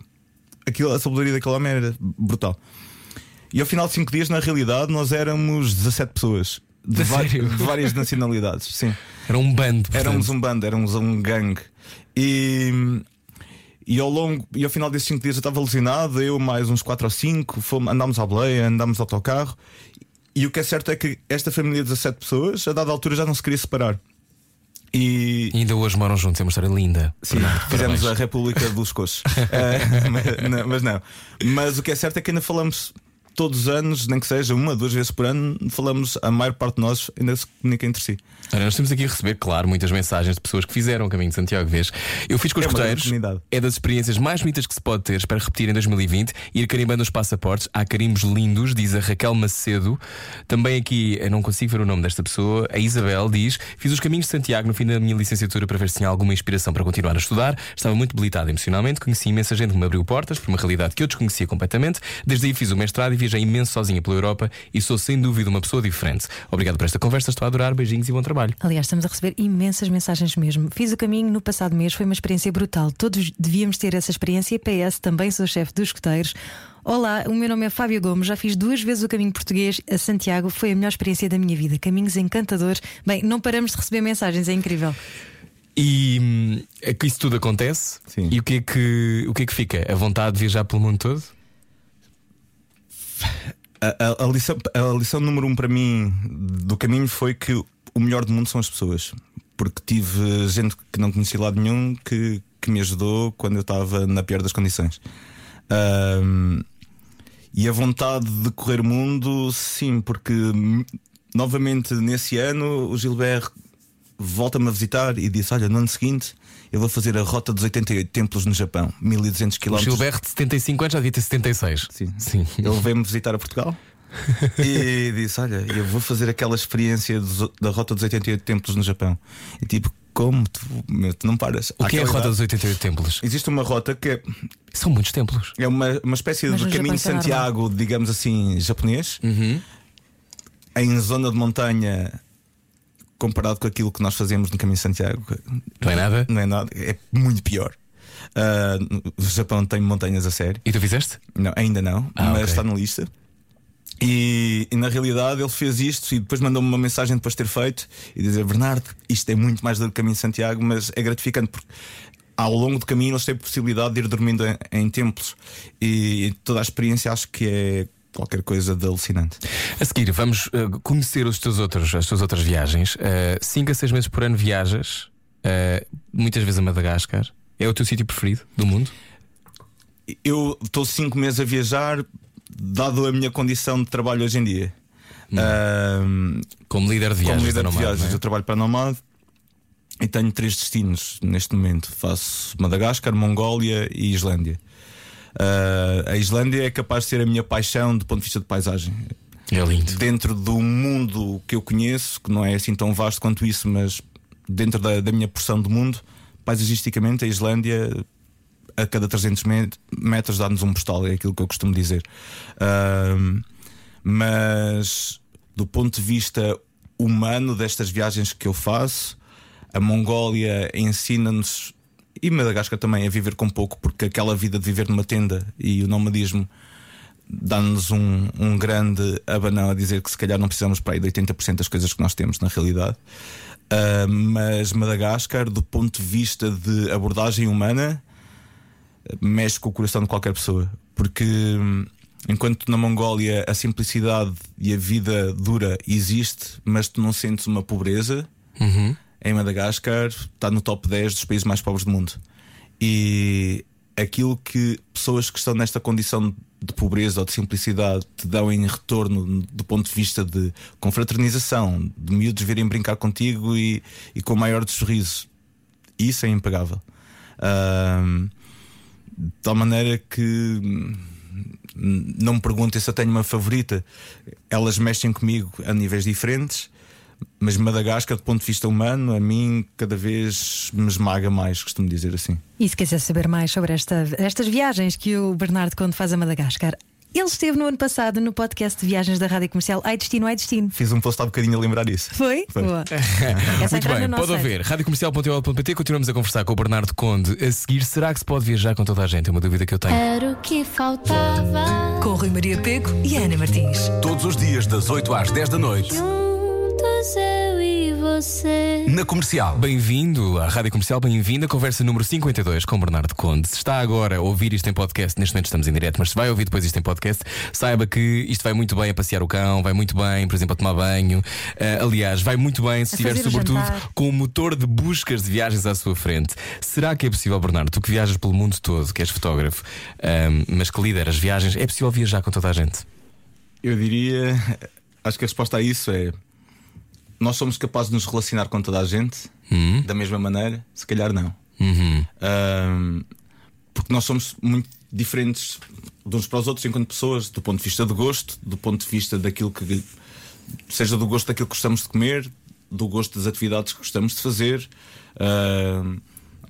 aquilo, a sabedoria daquele homem era brutal. E ao final de 5 dias, na realidade, nós éramos 17 pessoas. De, sério? de várias nacionalidades, sim. Era um bando. portanto. Éramos um bando, éramos um gangue. E, e ao longo, e ao final desses 5 dias eu estava lesionado, eu mais uns 4 ou 5, fomos, andámos à boleia, andámos de autocarro. E o que é certo é que esta família de 17 pessoas, a dada altura, já não se queria separar. E, E ainda hoje moram juntos, é uma história linda. Sim, Bernardo, fizemos parabéns. a República dos Coxos. Eh, mas, não, mas não. Mas o que é certo é que ainda falamos todos os anos, nem que seja uma, duas vezes por ano, falamos, a maior parte de nós ainda se comunica entre si. Olha, nós temos aqui a receber, claro, muitas mensagens de pessoas que fizeram o caminho de Santiago, vês? Eu fiz com os É coteiros, é das experiências mais bonitas que se pode ter. Espero repetir em 2020. Ir carimbando os passaportes. Há carimbos lindos, diz a Raquel Macedo. Também aqui, eu não consigo ver o nome desta pessoa. A Isabel diz: Fiz os caminhos de Santiago no fim da minha licenciatura para ver se tinha alguma inspiração para continuar a estudar. Estava muito debilitada emocionalmente. Conheci imensa gente que me abriu portas por uma realidade que eu desconhecia completamente. Desde aí fiz o mestrado e viajei imenso sozinha pela Europa e sou sem dúvida uma pessoa diferente. Obrigado por esta conversa. Estou a adorar. Beijinhos e bom trabalho. Aliás, estamos a receber imensas mensagens mesmo. Fiz o caminho no passado mês, foi uma experiência brutal. Todos devíamos ter essa experiência. PS, também sou chefe dos escuteiros. Olá, o meu nome é Fábio Gomes. Já fiz duas vezes o caminho português a Santiago. Foi a melhor experiência da minha vida. Caminhos encantadores. Bem, não paramos de receber mensagens, é incrível. E hum, é que isso tudo acontece. Sim. E o que, é que, o que é que fica? A vontade de viajar pelo mundo todo? A, a- lição, a lição número um para mim do caminho foi que o melhor do mundo são as pessoas. Porque tive gente que não conhecia lado nenhum que, que me ajudou quando eu estava na pior das condições. Ahm, e a vontade de correr o mundo, sim, porque novamente nesse ano o Gilbert volta-me a visitar e disse: Olha, no ano seguinte eu vou fazer a rota dos 88 templos no Japão, 1200 O km. Gilberto de 75 anos já devia ter 76. Sim. Sim. Ele veio-me visitar a Portugal e disse: Olha, eu vou fazer aquela experiência dos- da Rota dos 88 Templos no Japão. E tipo, como? Tu, meu, tu não paras. O que é a Rota idade- dos 88 Templos? Existe uma rota que é, São muitos templos. é uma, uma espécie Mas de caminho de é Santiago, digamos assim, japonês, em zona de montanha. Comparado com aquilo que nós fazemos no caminho de Santiago, Não é nada? não é nada, é muito pior. Ah, o Japão tem montanhas a sério. E tu fizeste? Não, ainda não, Ah, mas ok. está na lista. E, e na realidade ele fez isto e depois mandou-me uma mensagem depois de ter feito e dizer: Bernardo, isto é muito mais do que o caminho de Santiago, mas é gratificante porque ao longo do caminho eles têm a possibilidade de ir dormindo em, em templos e toda a experiência acho que é qualquer coisa de alucinante. A seguir, vamos eh, conhecer os teus outros, as tuas outras viagens. 5 a 6 meses por ano viajas, eh, muitas vezes a Madagascar. É o teu sítio preferido do mundo? Eu estou cinco meses a viajar, dado a minha condição de trabalho hoje em dia. Ahm, Como líder de viagens Como líder de Nomad, viagens, é? eu trabalho para a Nomad e tenho três destinos neste momento: faço Madagascar, Mongólia e Islândia. Ah, a Islândia é capaz de ser a minha paixão do ponto de vista de paisagem. É lindo. Dentro do mundo que eu conheço, que não é assim tão vasto quanto isso, mas dentro da, da minha porção do mundo, paisagisticamente, a Islândia a cada 300 met- metros dá-nos um postal, é aquilo que eu costumo dizer. Ahm, mas do ponto de vista humano destas viagens que eu faço, a Mongólia ensina-nos e Madagascar também a viver com pouco, porque aquela vida de viver numa tenda e o nomadismo dá-nos um, um grande abanão a dizer que se calhar não precisamos para aí de 80% das coisas que nós temos na realidade. Ah, mas Madagascar, do ponto de vista de abordagem humana, mexe com o coração de qualquer pessoa. Porque hum, enquanto na Mongólia a simplicidade e a vida dura existe, mas tu não sentes uma pobreza, em Madagascar está no top 10 dos países mais pobres do mundo. E aquilo que pessoas que estão nesta condição de pobreza ou de simplicidade te dão em retorno do ponto de vista de confraternização, de miúdos virem brincar contigo e, e com o maior dos sorrisos. Isso é impagável. Ahm, de tal maneira que hum, não me perguntem se eu tenho uma favorita. Elas mexem comigo a níveis diferentes, mas Madagascar, do ponto de vista humano, a mim cada vez me esmaga mais, costumo dizer assim. E se quiser saber mais sobre esta- estas viagens que o Bernardo Conde faz a Madagascar, ele esteve no ano passado no podcast de viagens da Rádio Comercial Ai Destino, Ai Destino. Fiz um post há bocadinho a lembrar isso. Foi? Foi. Boa. Essa Muito bem, no pode ouvir. radiocomercial.ol.pt Continuamos a conversar com o Bernardo Conde. A seguir, será que se pode viajar com toda a gente? É uma dúvida que eu tenho. Era o que faltava. Com Rui Maria Peco e Ana Martins. Todos os dias, das 8 às 10 da noite, Juntos eu e você. na comercial. Bem-vindo à Rádio Comercial, bem-vindo à conversa número 52 com o Bernardo Conde. Se está agora a ouvir isto em podcast, neste momento estamos em direto, mas se vai ouvir depois isto em podcast, saiba que isto vai muito bem a passear o cão, vai muito bem, por exemplo, a tomar banho. Ah, aliás, vai muito bem se estiver, sobretudo, jantar. com o motor de buscas de viagens à sua frente. Será que é possível, Bernardo, tu que viajas pelo mundo todo, que és fotógrafo, ah, mas que lideras viagens, é possível viajar com toda a gente? Eu diria, acho que a resposta a isso é: nós somos capazes de nos relacionar com toda a gente Hum? da mesma maneira? Se calhar não. Uhum. Porque nós somos muito diferentes de uns para os outros enquanto pessoas, do ponto de vista de gosto, do ponto de vista daquilo que seja do gosto daquilo que gostamos de comer, do gosto das atividades que gostamos de fazer.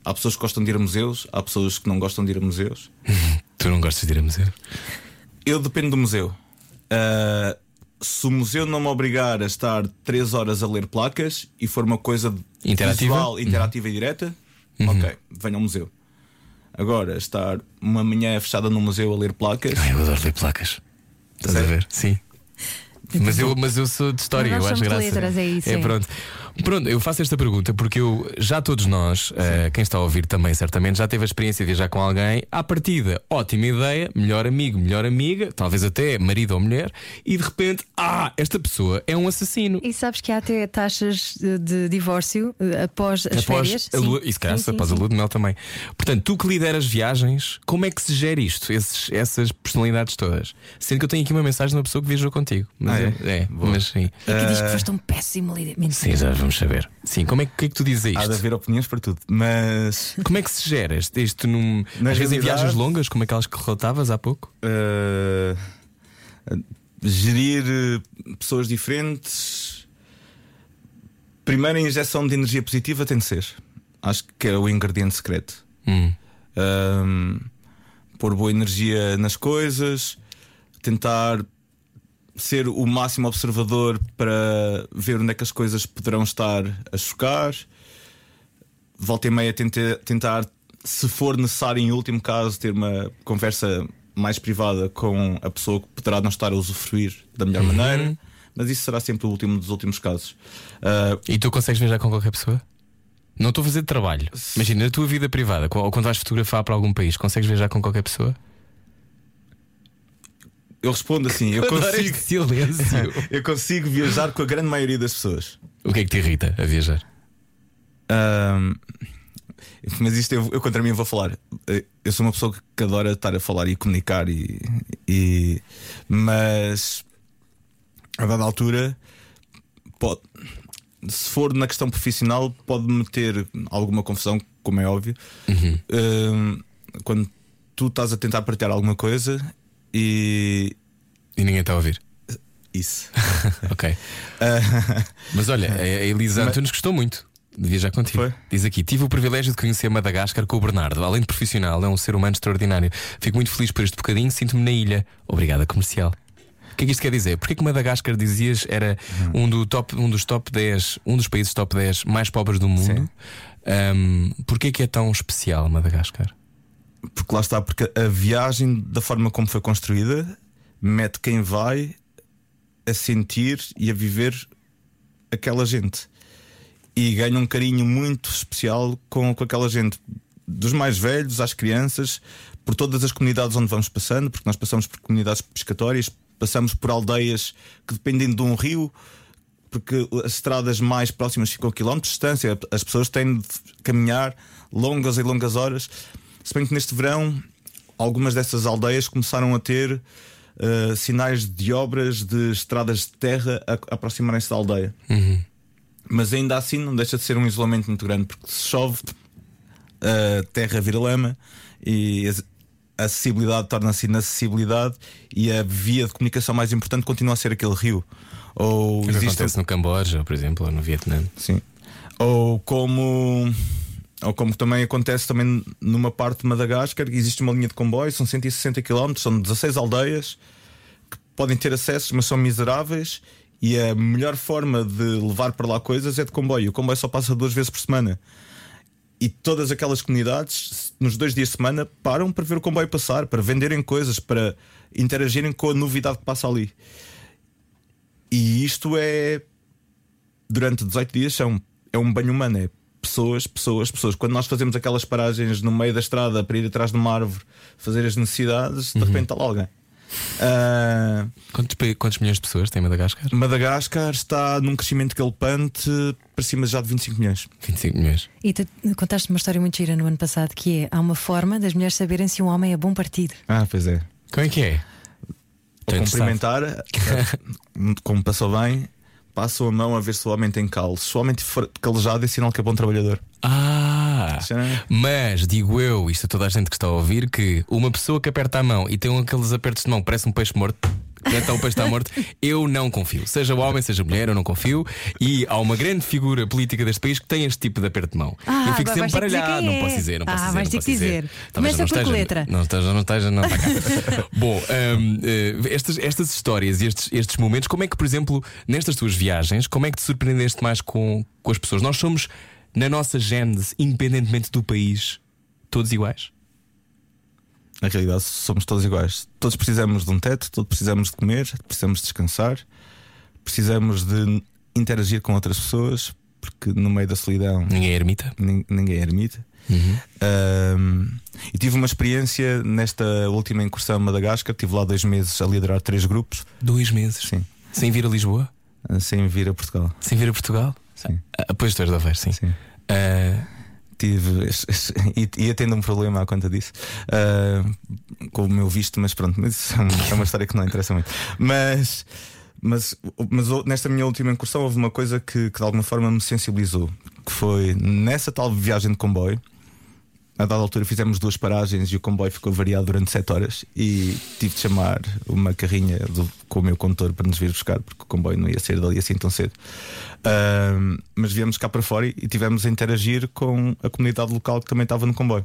Há pessoas que gostam de ir a museus, há pessoas que não gostam de ir a museus. Tu não gostas de ir a museu? Eu dependo do museu. Ah, se o museu não me obrigar a estar 3 horas a ler placas e for uma coisa Interativa? visual, interativa e direta, ok, venha ao museu. Agora, estar uma manhã fechada no museu a ler placas, Ai, eu adoro ler placas. Estás a ver? Sim. Mas eu, mas eu sou de história, Nós eu acho graça. letras, é isso, é. pronto. Pronto, eu faço esta pergunta porque eu, já todos nós, eh, quem está a ouvir também certamente, já teve a experiência de viajar com alguém. À partida, ótima ideia, melhor amigo, melhor amiga, talvez até marido ou mulher, e de repente, ah, esta pessoa é um assassino. E sabes que há até taxas de, divórcio eh, após as após férias? a lua, Sim. e se calhar Sim, sim, após a sim. lua de mel também. Portanto, tu que lideras viagens, como é que se gera isto, esses- essas personalidades todas? Sendo que eu tenho aqui uma mensagem de uma pessoa que viajou contigo. Mas Ah, é? é, Boa. mas sim. E que diz que foste um péssimo líder. Sim, Mentira. já vamos saber. Sim, como é que, que é que tu dizes a há de isto? haver opiniões para tudo. Mas Como é que se gera isto, isto num, às vezes em viagens longas, como aquelas que relatavas há pouco? ah, gerir eh, pessoas diferentes. Primeiro, a injeção de energia positiva tem de ser. Acho que é o ingrediente secreto. Hum. Ahm, pôr boa energia nas coisas, tentar ser o máximo observador para ver onde é que as coisas poderão estar a chocar. Volta e meia tentar, tentar, se for necessário, em último caso, ter uma conversa mais privada com a pessoa que poderá não estar a usufruir da melhor maneira. Mas isso será sempre o último dos últimos casos. Ah, E tu consegues viajar com qualquer pessoa? Não estou a fazer de trabalho. Imagina, na tua vida privada, ou quando vais fotografar para algum país, consegues viajar com qualquer pessoa? Eu respondo assim: eu consigo, silêncio. eu consigo viajar com a grande maioria das pessoas. o que é que te irrita a viajar? Ahm, mas isto eu, eu contra mim vou falar. Eh, Eu sou uma pessoa que adora estar a falar e comunicar, e, e- mas a dada altura, pode, se for na questão profissional, pode meter alguma confusão, como é óbvio. Ahm, quando tu estás a tentar partilhar alguma coisa e E ninguém está a ouvir. isso. Ok. Mas olha, a Elisa Antunes gostou muito de viajar contigo. Foi? Diz aqui: tive o privilégio de conhecer Madagascar com o Bernardo. Além de profissional, é um ser humano extraordinário. Fico muito feliz por este bocadinho, sinto-me na ilha. Obrigada, comercial. O que é que isto quer dizer? Porquê que Madagascar, dizias, era um, do top, um dos top 10, um dos países top 10 mais pobres do mundo? Um, Porquê que é tão especial Madagascar? Porque lá está, porque a viagem, da forma como foi construída, mete quem vai a sentir e a viver aquela gente. E ganha um carinho muito especial com, com aquela gente, dos mais velhos às crianças, por todas as comunidades onde vamos passando, porque nós passamos por comunidades pescatórias, passamos por aldeias que dependem de um rio, porque as estradas mais próximas ficam a quilómetros de distância, as pessoas têm de caminhar longas e longas horas. Se bem que neste verão algumas dessas aldeias começaram a ter uh, sinais de obras de estradas de terra a, a aproximarem-se da aldeia. Mas ainda assim não deixa de ser um isolamento muito grande, porque se chove, a terra vira lama e a acessibilidade torna-se inacessibilidade e a via de comunicação mais importante continua a ser aquele rio. Ou existe acontece no Camboja, por exemplo, ou no Vietnã. Sim. Ou como ou como também acontece também numa parte de Madagascar, existe uma linha de comboio, são 160 km, são 16 aldeias que podem ter acessos, mas são miseráveis. E a melhor forma de levar para lá coisas é de comboio. O comboio só passa duas vezes por semana. E todas aquelas comunidades, nos dois dias de semana, param para ver o comboio passar, para venderem coisas, para interagirem com a novidade que passa ali. E isto é durante 18 dias são, é um banho humano, é pessoas, pessoas, pessoas. Quando nós fazemos aquelas paragens no meio da estrada para ir atrás de uma árvore fazer as necessidades, de repente está lá alguém. Ah, Quantos, quantos milhões de pessoas tem Madagascar? Madagascar está num crescimento galopante para cima já de 25 milhões. 25 milhões. E tu contaste uma história muito gira no ano passado que é: há uma forma das mulheres saberem se um homem é bom partido. Ah, pois é. Como é que é? Estou cumprimentar, como passou bem, passam a mão a ver se o homem tem calo. Se o homem for calejado, é sinal que é bom trabalhador. Ah! Já- Mas digo eu, isto a toda a gente que está a ouvir, que uma pessoa que aperta a mão e tem aqueles apertos de mão, parece um peixe morto. Então o peixe está morto. Eu não confio. Seja homem, seja mulher, eu não confio. E há uma grande figura política deste país que tem este tipo de aperto de mão. Ah, eu fico sempre baralhado. quem Não é. posso dizer, não Ah, posso dizer. vais não ter posso que dizer. dizer. Começa não com que letra? Não esteja, não esteja, não. Tá cá. Bom, hum, eh, estas, estas histórias e estes, estes momentos, como é que, por exemplo, nestas tuas viagens, como é que te surpreendeste mais com, com as pessoas? Nós somos, na nossa gênese, independentemente do país, todos iguais? Na realidade, somos todos iguais. Todos precisamos de um teto, todos precisamos de comer, precisamos de descansar, precisamos de interagir com outras pessoas, porque no meio da solidão Ninguém é ermita. nin- ninguém é ermita. Ahm, e tive uma experiência nesta última incursão a Madagascar. Estive lá dois meses a liderar três grupos, Dois meses. sim, Sem vir a Lisboa? sem vir a Portugal. Sem vir a Portugal? Sim, Ah, pois tu és da sim. sim. Ah, Tive e tendo um problema à conta disso ah, com o meu visto, mas pronto, mas é uma, é uma história que não interessa muito. Mas, mas, mas nesta minha última incursão houve uma coisa que, que de alguma forma me sensibilizou, que foi nessa tal viagem de comboio. A dada altura fizemos duas paragens e o comboio ficou variado durante sete horas e tive de chamar uma carrinha do- com o meu condutor para nos vir buscar, porque o comboio não ia sair dali assim tão cedo. Ahm, mas viemos cá para fora e tivemos a interagir com a comunidade local que também estava no comboio.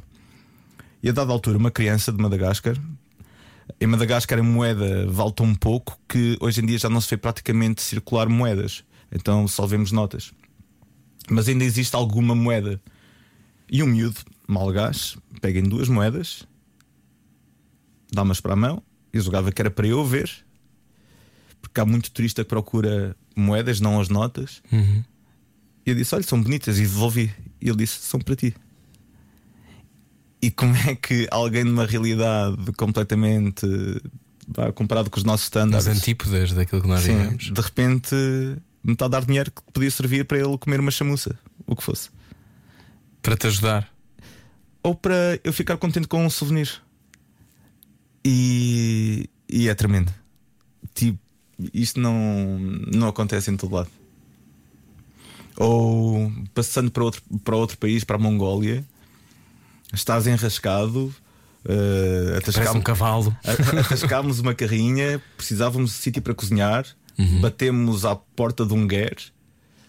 E a dada altura, uma criança de Madagascar. Em Madagascar a moeda vale tão pouco que hoje em dia já não se vê praticamente circular moedas. Então só vemos notas. Mas ainda existe alguma moeda. E um miúdo, malgás, pega em duas moedas, dá-mas para a mão e julgava que era para eu ver, porque há muito turista que procura moedas, não as notas. E eu disse: Olha, são bonitas, e devolvi. E ele disse: São para ti. E como é que alguém numa realidade completamente vá, comparado com os nossos estándares, antípodas daquilo que nós sim, vivemos. de repente me está a dar dinheiro que podia servir para ele comer uma chamuça, o que fosse. Para te ajudar. Ou para eu ficar contente com um souvenir. E, e é tremendo. Tipo, isto não, não acontece em todo lado. Ou passando para outro, para outro país, para a Mongólia, estás enrascado. Uh, Parece um cavalo. Atascámos uma carrinha, precisávamos de sítio para cozinhar, batemos à porta de um guer.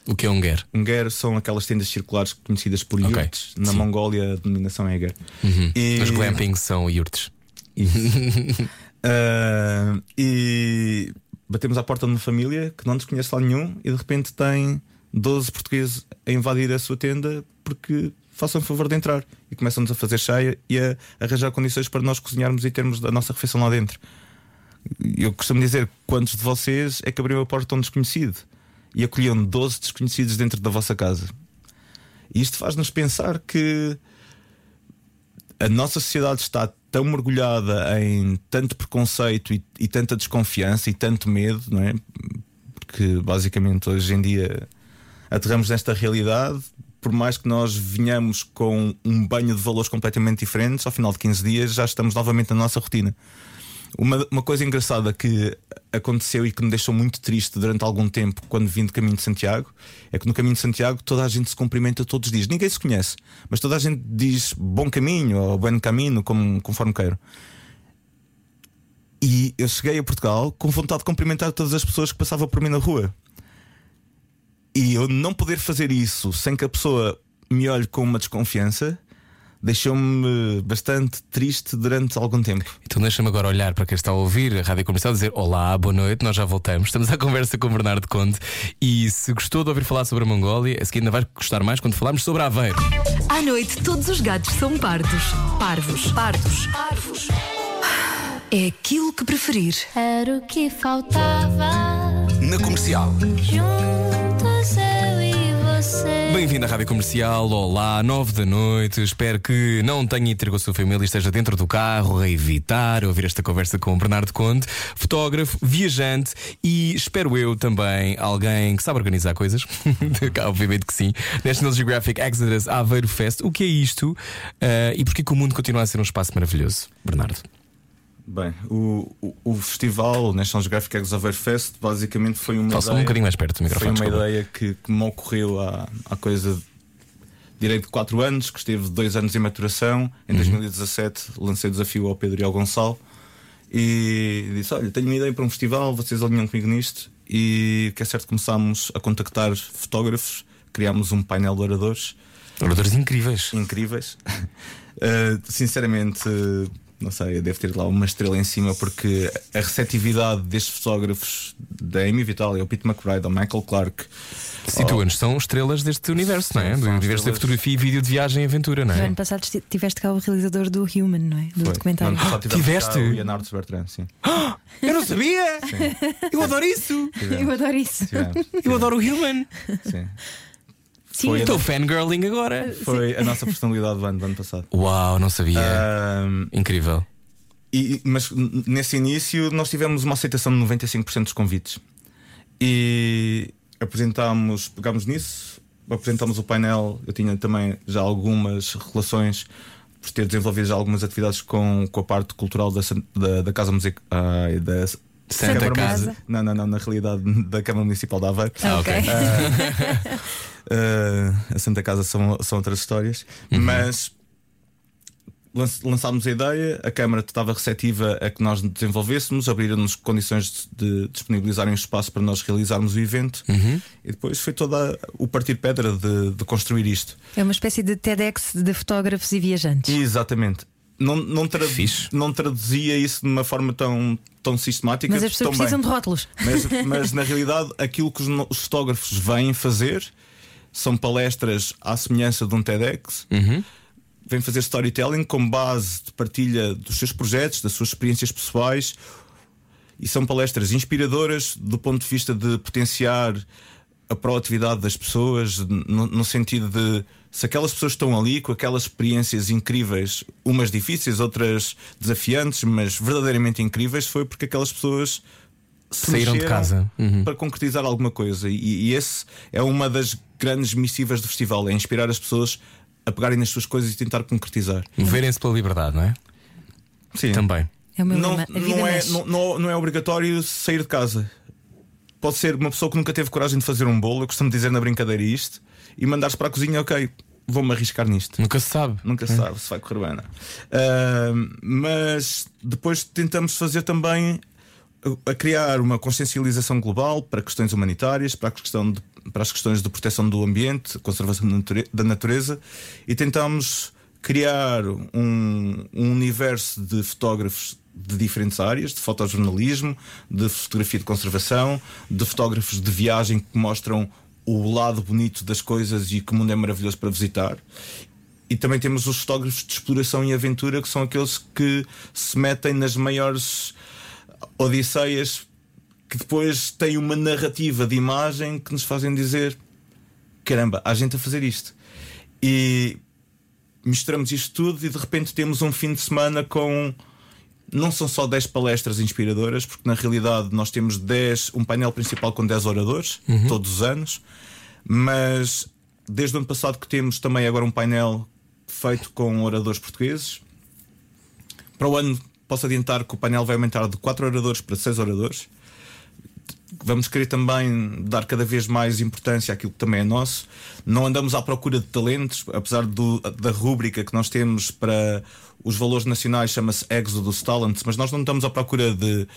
O que é um guer? Um guer são aquelas tendas circulares conhecidas por Ok, yurts. Na sim. Mongólia a denominação é guer. E- Os glampings são yurts. Ah, e batemos à porta de uma família que não nos conhece lá nenhum e de repente tem 12 portugueses a invadir a sua tenda porque façam favor de entrar e começam-nos a fazer cheia e a arranjar condições para nós cozinharmos e termos a nossa refeição lá dentro. Eu costumo dizer: quantos de vocês é que abriram a porta a um desconhecido e acolheram 12 desconhecidos dentro da vossa casa? E isto faz-nos pensar que a nossa sociedade está tão mergulhada em tanto preconceito e, e tanta desconfiança e tanto medo, não é? Porque basicamente hoje em dia aterramos nesta realidade, por mais que nós venhamos com um banho de valores completamente diferentes, ao final de 15 dias já estamos novamente na nossa rotina. Uma, uma coisa engraçada que aconteceu e que me deixou muito triste durante algum tempo quando vim do caminho de Santiago é que no caminho de Santiago toda a gente se cumprimenta todos os dias. Ninguém se conhece, mas toda a gente diz bom caminho ou bom caminho, como, conforme queiro. E eu cheguei a Portugal com vontade de cumprimentar todas as pessoas que passavam por mim na rua. E eu não poder fazer isso sem que a pessoa me olhe com uma desconfiança deixou-me bastante triste durante algum tempo. Então deixa-me agora olhar para quem está a ouvir a Rádio Comercial e dizer Olá, boa noite, nós já voltamos. Estamos à conversa com o Bernardo Conde e se gostou de ouvir falar sobre a Mongólia, a seguir ainda vai gostar mais quando falarmos sobre Aveiro. À noite, todos os gatos são pardos. Parvos. Pardos. Parvos. É aquilo que preferir. Era o que faltava. Na comercial. Juntos. Bem-vindo à Rádio Comercial, olá, nove da noite. Espero que não tenha com a sua família e esteja dentro do carro a evitar ouvir esta conversa com o Bernardo Conde, fotógrafo, viajante e espero eu também alguém que sabe organizar coisas. Obviamente que sim. National Geographic Exodus Aveiro Fest. O que é isto Ah, e porquê que o mundo continua a ser um espaço maravilhoso, Bernardo? Bem, o, o, o festival, National Geographic Eggs Over Fest, basicamente foi uma só um ideia, bocadinho mais perto do foi microfone. uma desculpa. ideia que, que me ocorreu há, há coisa de direito de 4 anos, que esteve dois anos em maturação. Em Uhum. 2017 lancei o desafio ao Pedro e ao Gonçalo e disse: Olha, tenho uma ideia para um festival, vocês alinham comigo nisto. E que é certo, começámos a contactar fotógrafos, criámos um painel de oradores Oradores incríveis. incríveis. Uh, sinceramente, não sei, deve ter lá uma estrela em cima, porque a receptividade destes fotógrafos da Amy Vitale, ao Pete McBride, ao Michael Clark, Situa-nos, são estrelas deste universo, não é? Do universo da estrelas. fotografia e vídeo de viagem e aventura, não No é? ano passado tiveste cá o realizador do Human, não é? Do foi. documentário. No ano passado tivemos Tiveste? O Leonardo Bertrand, sim. Eu não sabia! Eu adoro isso! Eu adoro isso. Tivemos, Eu adoro o Human! sim. Sim, Foi- Estou fangirling agora! Foi a nossa personalidade do ano, do ano passado. Uau, não sabia. Um, Incrível. E, mas nesse início nós tivemos uma aceitação de 95% dos convites. E apresentámos, pegámos nisso, apresentámos o painel. Eu tinha também já algumas relações por ter desenvolvido já algumas atividades com, com a parte cultural da, da, da Casa Music, ai, da Santa Câmara Casa. Não, não, não, na realidade da Câmara Municipal de Aveiro. Ah, ok. Uh, a Santa Casa são, são outras histórias, mas lan- lançámos a ideia, a Câmara estava receptiva a que nós desenvolvêssemos, abriram-nos condições de, de disponibilizarem um espaço para nós realizarmos o evento e depois foi toda o partir pedra de, de construir isto. É uma espécie de TEDx de fotógrafos e viajantes. Exatamente. Não, não, Fixe. não traduzia isso de uma forma tão, tão sistemática. Mas as pessoas precisam bem. de rótulos. Mas, mas, na realidade, aquilo que os, os fotógrafos vêm fazer são palestras à semelhança de um TEDx. Vêm fazer storytelling com base de partilha dos seus projetos, das suas experiências pessoais. E são palestras inspiradoras do ponto de vista de potenciar a proatividade das pessoas, no, no sentido de se aquelas pessoas estão ali com aquelas experiências incríveis, umas difíceis, outras desafiantes, mas verdadeiramente incríveis, foi porque aquelas pessoas se Saíram de casa. Uhum. para concretizar alguma coisa. E, e esse é uma das grandes missivas do festival: é inspirar as pessoas a pegarem nas suas coisas e tentar concretizar. Moverem-se pela liberdade, não é? Sim. Também. É o meu Não, não, é, não, não- não é obrigatório sair de casa. Pode ser uma pessoa que nunca teve coragem de fazer um bolo, eu costumo dizer na brincadeira isto, e mandares para a cozinha, ok, vou-me arriscar nisto. Nunca se sabe. Nunca se sabe se vai correr bem. Ah, mas depois tentamos fazer também a- criar uma consciencialização global para questões humanitárias, para, questão de- para as questões de proteção do ambiente, conservação da natureza, e tentamos criar um, um universo de fotógrafos de diferentes áreas, de fotojornalismo, de fotografia de conservação, de fotógrafos de viagem que mostram o lado bonito das coisas e que o mundo é maravilhoso para visitar. E também temos os fotógrafos de exploração e aventura, que são aqueles que se metem nas maiores odisseias, que depois têm uma narrativa de imagem que nos fazem dizer: caramba, há gente a fazer isto. E misturamos isto tudo e de repente temos um fim de semana com. Não são só 10 palestras inspiradoras, porque na realidade nós temos 10, um painel principal com 10 oradores, todos os anos, mas desde o ano passado que temos também agora um painel feito com oradores portugueses. Para o ano, posso adiantar que o painel vai aumentar de 4 oradores para 6 oradores. Vamos querer também dar cada vez mais importância àquilo que também é nosso. Não andamos à procura de talentos, apesar do, da rúbrica que nós temos para os valores nacionais, chama-se Exodus Talents, mas nós não estamos à procura de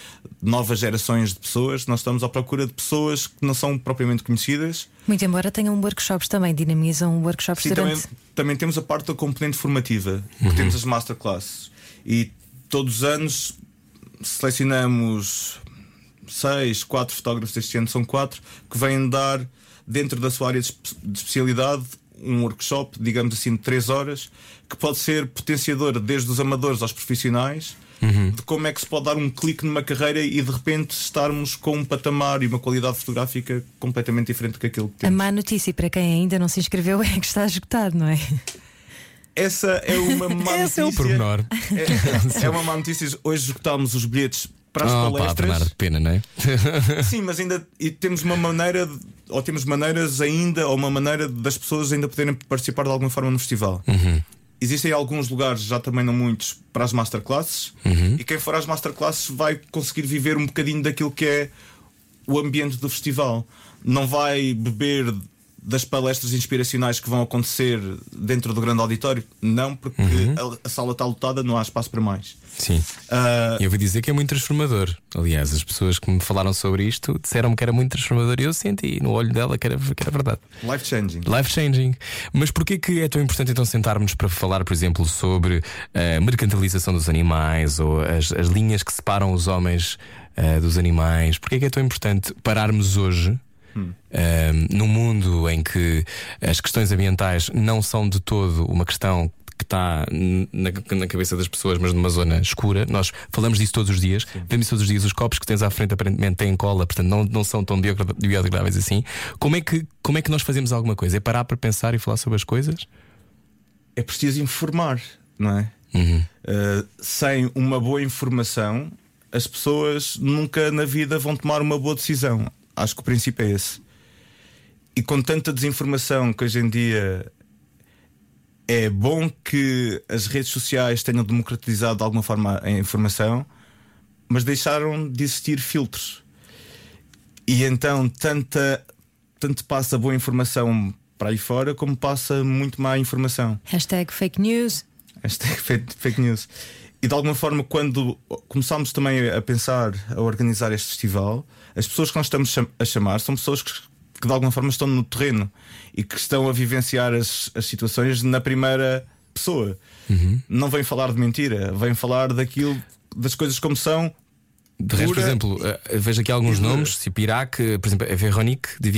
novas gerações de pessoas, nós estamos à procura de pessoas que não são propriamente conhecidas. Muito embora tenham workshops também, dinamizam workshops Sim, durante. também, também temos a parte da componente formativa, que temos as masterclasses. E todos os anos selecionamos seis, quatro fotógrafos, este ano são quatro, que vêm dar, dentro da sua área de espe- de especialidade, um workshop, digamos assim, de três horas, que pode ser potenciador desde os amadores aos profissionais. De como é que se pode dar um clique numa carreira e de repente estarmos com um patamar e uma qualidade fotográfica completamente diferente do que aquilo que A temos. má notícia para quem ainda não se inscreveu é que está esgotado, não é? Essa é uma má Esse é o notícia. pormenor. É, é uma má notícia. Hoje esgotámos os bilhetes para as Oh, pá, palestras. Bernardo, pena, não é? Sim, mas ainda e temos uma maneira, de- ou temos maneiras ainda, ou uma maneira das pessoas ainda poderem participar de alguma forma no festival. Existem alguns lugares, já também não muitos, para as masterclasses, e quem for às masterclasses vai conseguir viver um bocadinho daquilo que é o ambiente do festival. Não vai beber das palestras inspiracionais que vão acontecer dentro do grande auditório, não, porque a, a sala está lotada, não há espaço para mais. Sim. Ah, E eu ouvi dizer que é muito transformador. Aliás, as pessoas que me falaram sobre isto disseram-me que era muito transformador e eu senti no olho dela que era, que era verdade. life changing. Life changing. Mas porquê que é tão importante então sentarmos para falar, por exemplo, sobre a mercantilização dos animais ou as, as linhas que separam os homens ah, dos animais? Porquê que é tão importante pararmos hoje? Ah, num mundo em que as questões ambientais não são de todo uma questão que está na, na cabeça das pessoas, mas numa zona escura. Nós falamos disso todos os dias, vemos isso todos os dias. Os copos que tens à frente aparentemente têm cola, portanto não, não são tão biodegra- biodegradáveis assim. Como é, que, como é que nós fazemos alguma coisa? É parar para pensar e falar sobre as coisas? é preciso informar, não é? Uhum. Uh, sem uma boa informação, as pessoas nunca na vida vão tomar uma boa decisão. Acho que o princípio é esse. E com tanta desinformação que hoje em dia é bom que as redes sociais tenham democratizado de alguma forma a informação, mas deixaram de existir filtros. E então tanta, tanto passa boa informação para aí fora, como passa muito má informação. Hashtag fake news. Hashtag fake, fake news. E de alguma forma, quando começámos também a pensar, a organizar este festival, as pessoas que nós estamos a chamar são pessoas que, que de alguma forma estão no terreno e que estão a vivenciar as, as situações na primeira pessoa. Não vêm falar de mentira, vêm falar daquilo, das coisas como são. De resto, por exemplo, eh, vejo aqui alguns nomes, tipo Iraque, eh, por exemplo, a Veronique de.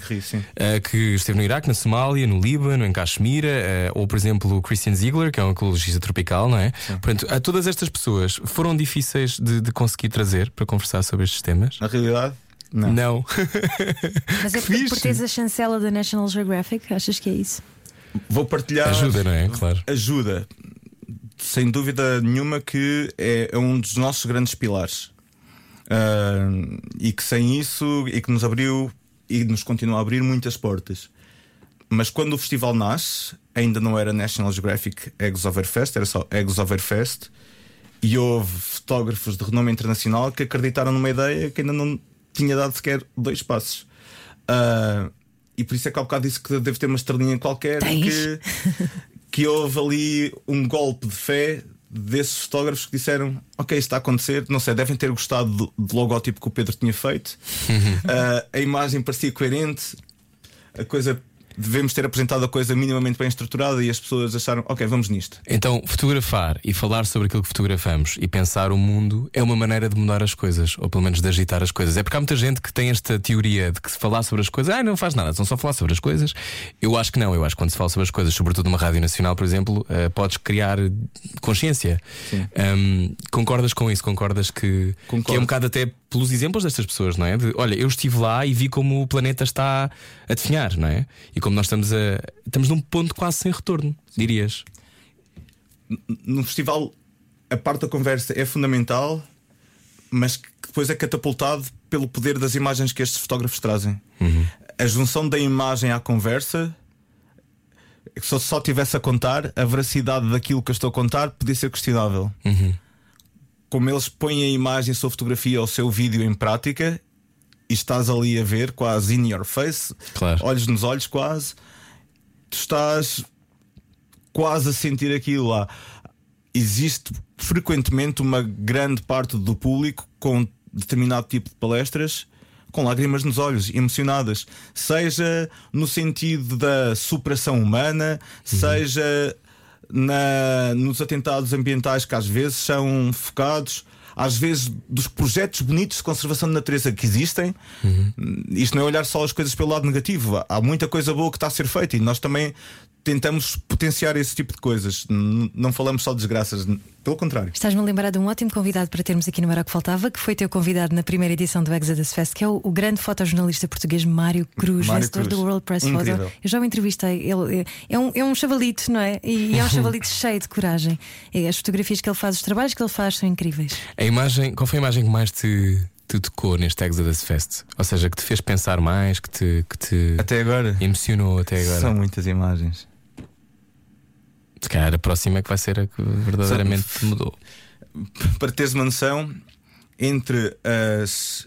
Sim, sim. Uh, que esteve no Iraque, na Somália, no Líbano, em Caxemira, uh, ou por exemplo o Christian Ziegler, que é um ecologista tropical, não é? Portanto, a todas estas pessoas foram difíceis de, de conseguir trazer para conversar sobre estes temas? Na realidade, não. Não. Mas é Que por, fixe. por teres a chancela da National Geographic, achas que é isso? Vou partilhar. Ajuda, não é? Claro. ajuda. Sem dúvida nenhuma que é, é um dos nossos grandes pilares. Ah, e que sem isso, e que nos abriu e nos continua a abrir muitas portas. Mas quando o festival nasce, ainda não era National Geographic Eggs Over Fest, era só Eggs Over Fest. E houve fotógrafos de renome internacional que acreditaram numa ideia que ainda não tinha dado sequer dois passos. Ah, e por isso é que há bocado disse que deve ter uma estrelinha qualquer Tens? que, que houve ali um golpe de fé desses fotógrafos que disseram: Ok, isto está a acontecer. Não sei, devem ter gostado do, do logótipo que o Pedro tinha feito. Ah, a imagem parecia coerente, a coisa. Devemos ter apresentado a coisa minimamente bem estruturada e as pessoas acharam: Ok, vamos nisto. Então, fotografar e falar sobre aquilo que fotografamos e pensar o mundo é uma maneira de mudar as coisas, ou pelo menos de agitar as coisas. É porque há muita gente que tem esta teoria de que se falar sobre as coisas, ah, não faz nada, são só falar sobre as coisas. Eu acho que não, eu acho que quando se fala sobre as coisas, sobretudo numa rádio nacional, por exemplo, eh, podes criar consciência. Hum, concordas com isso? Concordas que, Concordo. que é um bocado até pelos exemplos destas pessoas, não é? De, olha, eu estive lá e vi como o planeta está a definhar, não é? E como nós estamos a. Estamos num ponto quase sem retorno, dirias. no festival a parte da conversa é fundamental, mas que depois é catapultado pelo poder das imagens que estes fotógrafos trazem. A junção da imagem à conversa Se eu só tivesse a contar, a veracidade daquilo que eu estou a contar podia ser questionável. Como eles põem a imagem, a sua fotografia ou o seu vídeo em prática e estás ali a ver, quase in your face, Claro. olhos nos olhos, quase, tu estás quase a sentir aquilo lá. Existe frequentemente uma grande parte do público com determinado tipo de palestras com lágrimas nos olhos, emocionadas, seja no sentido da superação humana, seja na- nos atentados ambientais que às vezes são focados. Às vezes, dos projetos bonitos de conservação de natureza que existem, isto não é olhar só as coisas pelo lado negativo. Há muita coisa boa que está a ser feita e nós também tentamos potenciar esse tipo de coisas. Não falamos só de desgraças, pelo contrário. Estás-me a lembrar de um ótimo convidado para termos aqui no Era o que Faltava, que foi teu convidado na primeira edição do Exodus Fest, que é o, o grande fotojornalista português Mário Cruz, Mário vencedor Cruz. do World Press Incrível. Photo. Eu já o entrevistei. Ele é- é um, é um chavalito, não é? E é um chavalito cheio de coragem. E as fotografias que ele faz, os trabalhos que ele faz são incríveis. A imagem, qual foi a imagem que mais te, te tocou neste Exodus Fest? Ou seja, que te fez pensar mais, que te, que te Até agora, emocionou até agora? são muitas imagens. Se calhar a próxima é que vai ser a que verdadeiramente te mudou. para teres uma noção, entre as,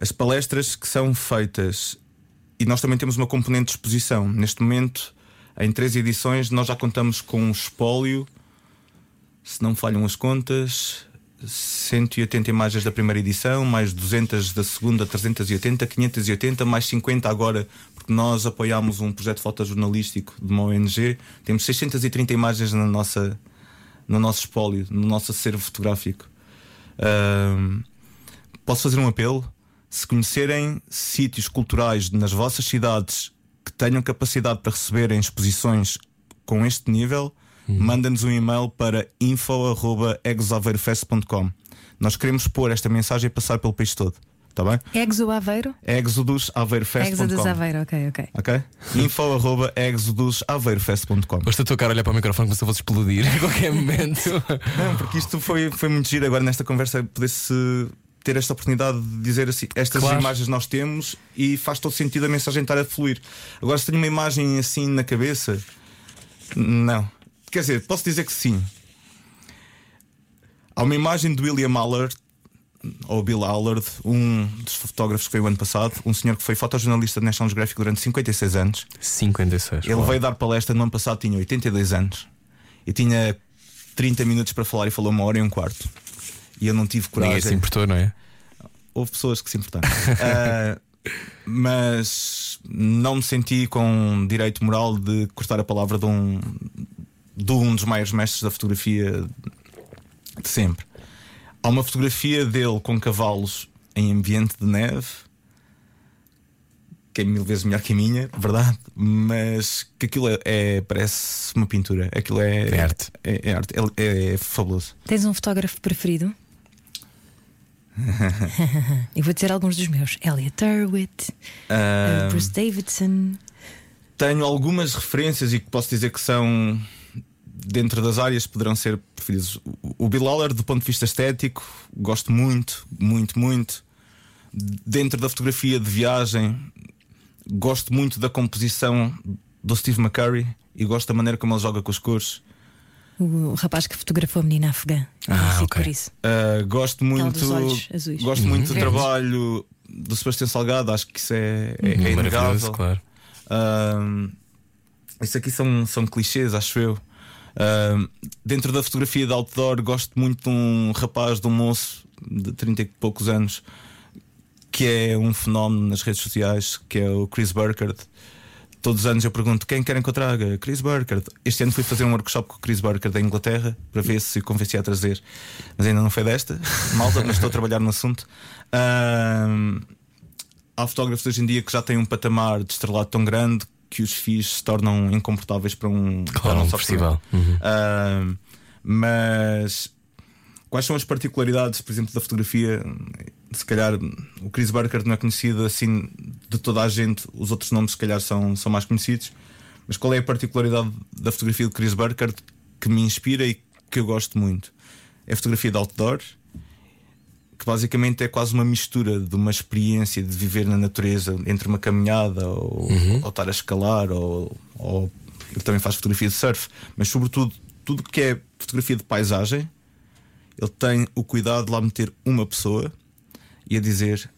as palestras que são feitas e nós também temos uma componente de exposição. Neste momento, em três edições, nós já contamos com um espólio, se não me falham as contas, 180 imagens da primeira edição, mais 200 da segunda, 380, 580, mais 50 agora, porque nós apoiámos um projeto fotojornalístico de uma ONG. Temos 630 imagens na nossa, no nosso espólio, no nosso acervo fotográfico. Posso fazer um apelo? Se conhecerem sítios culturais nas vossas cidades que tenham capacidade para receberem exposições com este nível, mandem-nos um e-mail para info.exaveirofest.com. Nós queremos pôr esta mensagem e passar pelo país todo. Está bem? Exo Aveiro? exodusaveirofest.com Exodus Aveiro, ok, ok. Ok? info.exodusaveirofest.com Hoje estou a tocar a olhar para o microfone como se eu fosse explodir a qualquer momento. Não, porque isto foi, foi muito giro agora nesta conversa poder-se ter esta oportunidade de dizer assim: estas Claro. imagens nós temos e faz todo sentido a mensagem estar a fluir. Agora, se tenho uma imagem assim na cabeça, não. Quer dizer, posso dizer que sim. Há uma imagem de William Allard, ou Bill Allard, um dos fotógrafos que foi o ano passado, um senhor que foi fotojornalista de National Geographic durante 56 anos. 56. Ele uau. veio dar palestra no ano passado, tinha 82 anos e tinha 30 minutos para falar e falou uma hora e um quarto. E eu não tive Ninguém se coragem. importou, não é? Houve pessoas que se importaram. Ah, mas não me senti com direito moral de cortar a palavra de um, de um dos maiores mestres da fotografia de sempre. Há uma fotografia dele com cavalos em ambiente de neve que é mil vezes melhor que a minha, verdade, mas que aquilo é, é- parece uma pintura. Aquilo é, É arte. É, é arte, é, é fabuloso. Tens um fotógrafo preferido? Eu vou dizer alguns dos meus: Elliot Erwitt, Ah, Bruce Davidson. tenho algumas referências e que posso dizer que são dentro das áreas poderão ser preferidos. O- Bill Haller, do ponto de vista estético, gosto muito, muito, muito. Dentro da fotografia de viagem, gosto muito da composição do Steve McCurry e gosto da maneira como ele joga com as cores. O rapaz que fotografou a menina afegã. Ah, por isso. Uh, gosto muito, dos olhos azuis. gosto muito do trabalho do Sebastião Salgado. Acho que isso é, é, é Maravilhoso, inegável. claro. Um, isso aqui são, são clichês, acho eu. Dentro da fotografia de outdoor, gosto muito de um rapaz, de um moço de 30 e poucos anos, que é um fenómeno nas redes sociais, que é o Chris Burkhardt. Todos os anos eu pergunto quem querem que eu traga? Chris Burkhardt. Este ano fui fazer um workshop com o Chris Burkhardt da Inglaterra para ver se o convenci a trazer, mas ainda não foi desta. Malta, mas estou a trabalhar no assunto. Um, há fotógrafos hoje em dia que já têm um patamar de estrelado tão grande que os FIIs se tornam incomportáveis para um, para Claro, a um festival. Uhum. Ah, mas quais são as particularidades, por exemplo, da fotografia? Se calhar o Chris Burkhardt não é conhecido assim de toda a gente, os outros nomes, se calhar, são, são mais conhecidos. Mas qual é a particularidade da fotografia de Chris Burkhardt que me inspira e que eu gosto muito? É a fotografia de outdoor, que basicamente é quase uma mistura de uma experiência de viver na natureza entre uma caminhada ou, ou estar a escalar ou, ou ele também faz fotografia de surf, mas sobretudo tudo que é fotografia de paisagem, ele tem o cuidado de lá meter uma pessoa e a dizer: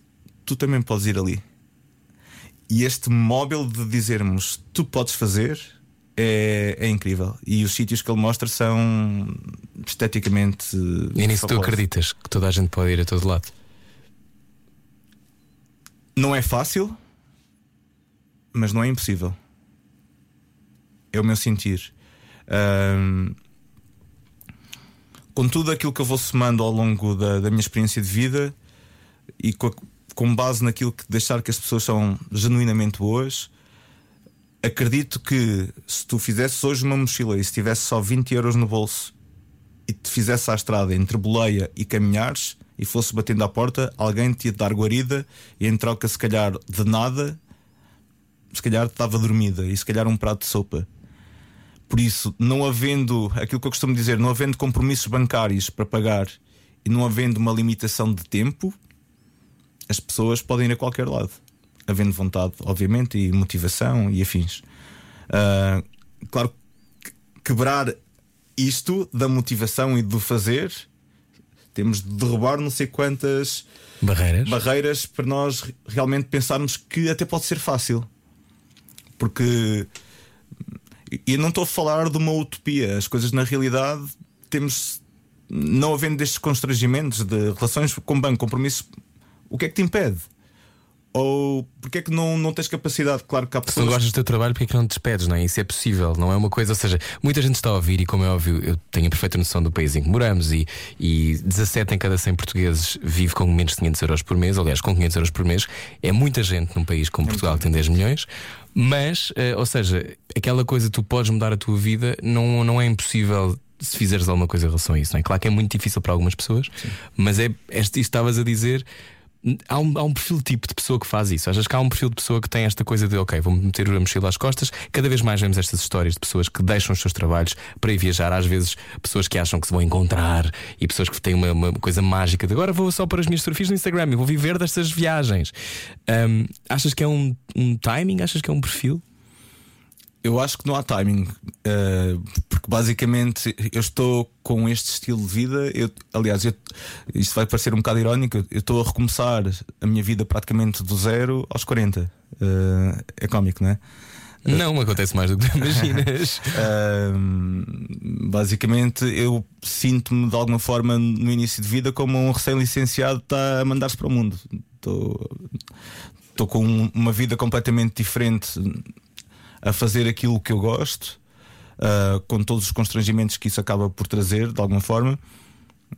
Tu também podes ir ali. E este móvel de dizermos tu podes fazer é, é incrível. E os sítios que ele mostra são esteticamente. E nisso tu acreditas que toda a gente pode ir a todo lado? Não é fácil, mas não é impossível. É o meu sentir. Ahm, com tudo aquilo que eu vou somando ao longo da, da minha experiência de vida e com, a- com base naquilo que deixar que as pessoas são genuinamente boas, acredito que se tu fizesses hoje uma mochila e se tivesse só 20 euros no bolso e te fizesse à estrada entre boleia e caminhares e fosse batendo à porta, alguém te ia dar guarida e em troca, se calhar, de nada, se calhar estava dormida e se calhar um prato de sopa. Por isso, não havendo aquilo que eu costumo dizer, não havendo compromissos bancários para pagar e não havendo uma limitação de tempo, as pessoas podem ir a qualquer lado, havendo vontade, obviamente, e motivação e afins. Ah, claro que quebrar isto da motivação e do fazer, temos de derrubar não sei quantas Barreiras? barreiras para nós re- realmente pensarmos que até pode ser fácil. Porque e eu não estou a falar de uma utopia, as coisas na realidade temos não havendo destes constrangimentos de relações com banco, compromissos, o que é que te impede? Ou porque é que não, não tens capacidade? Claro que há Se não pessoas. gostas do teu trabalho, porque é que não te despedes, não é? Isso é possível, não é uma coisa. Ou seja, muita gente está a ouvir, e como é óbvio, eu tenho a perfeita noção do país em que moramos, e, e 17 em cada 100 portugueses vive com menos de 500 euros por mês. Aliás, com 500 euros por mês é muita gente num país como Portugal que tem 10 milhões. Mas, eh, ou seja, aquela coisa, tu podes mudar a tua vida, não, não é impossível se fizeres alguma coisa em relação a isso, não é? Claro que é muito difícil para algumas pessoas, mas é, é isto estavas a dizer. Há um, há um perfil tipo de pessoa que faz isso. Achas que há um perfil de pessoa que tem esta coisa de ok, vou meter a mochila às costas. Cada vez mais vemos estas histórias de pessoas que deixam os seus trabalhos para ir viajar. Às vezes, pessoas que acham que se vão encontrar e pessoas que têm uma, uma coisa mágica de agora vou só para as minhas fotografias no Instagram e vou viver destas viagens. Hum, achas que é um, um timing? Achas que é um perfil? Eu acho que não há timing, eh, porque basicamente eu estou com este estilo de vida. Eu, aliás, eu, isto vai parecer um bocado irónico. Eu estou a recomeçar a minha vida praticamente do zero aos 40. Eh, é cómico, não é? Não, acontece mais do que tu imaginas. Ahm, basicamente, eu sinto-me de alguma forma no início de vida como um recém-licenciado está a mandar-se para o mundo. Estou com um- uma vida completamente diferente a fazer aquilo que eu gosto, ah, com todos os constrangimentos que isso acaba por trazer, de alguma forma.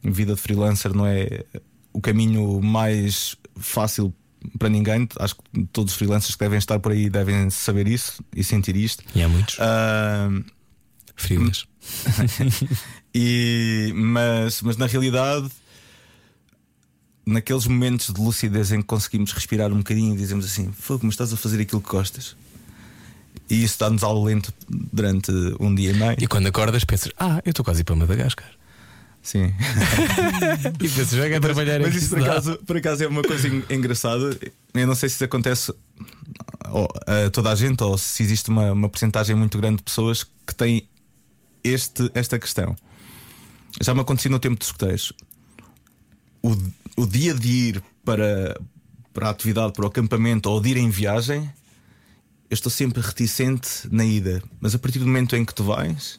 A vida de freelancer não é o caminho mais fácil para ninguém. Acho que todos os freelancers que devem estar por aí devem saber isso e sentir isto. E há muitos. Frilas. e, mas, mas na realidade, naqueles momentos de lucidez em que conseguimos respirar um bocadinho e dizemos assim: Fogo, mas estás a fazer aquilo que gostas. E isso dá-nos ao lento durante um dia e meio. E quando acordas, pensas, ah, eu estou quase para Madagascar. Sim. E pensas, já quero trabalhar Mas aqui. isso por acaso, por acaso é uma coisa en- engraçada. Eu não sei se isso acontece a toda a gente ou se existe uma, uma porcentagem muito grande de pessoas que têm este, esta questão. Já me aconteceu no tempo dos escuteiros. O, o dia de ir para, para a atividade, para o acampamento ou de ir em viagem, eu estou sempre reticente na ida. Mas a partir do momento em que tu vais,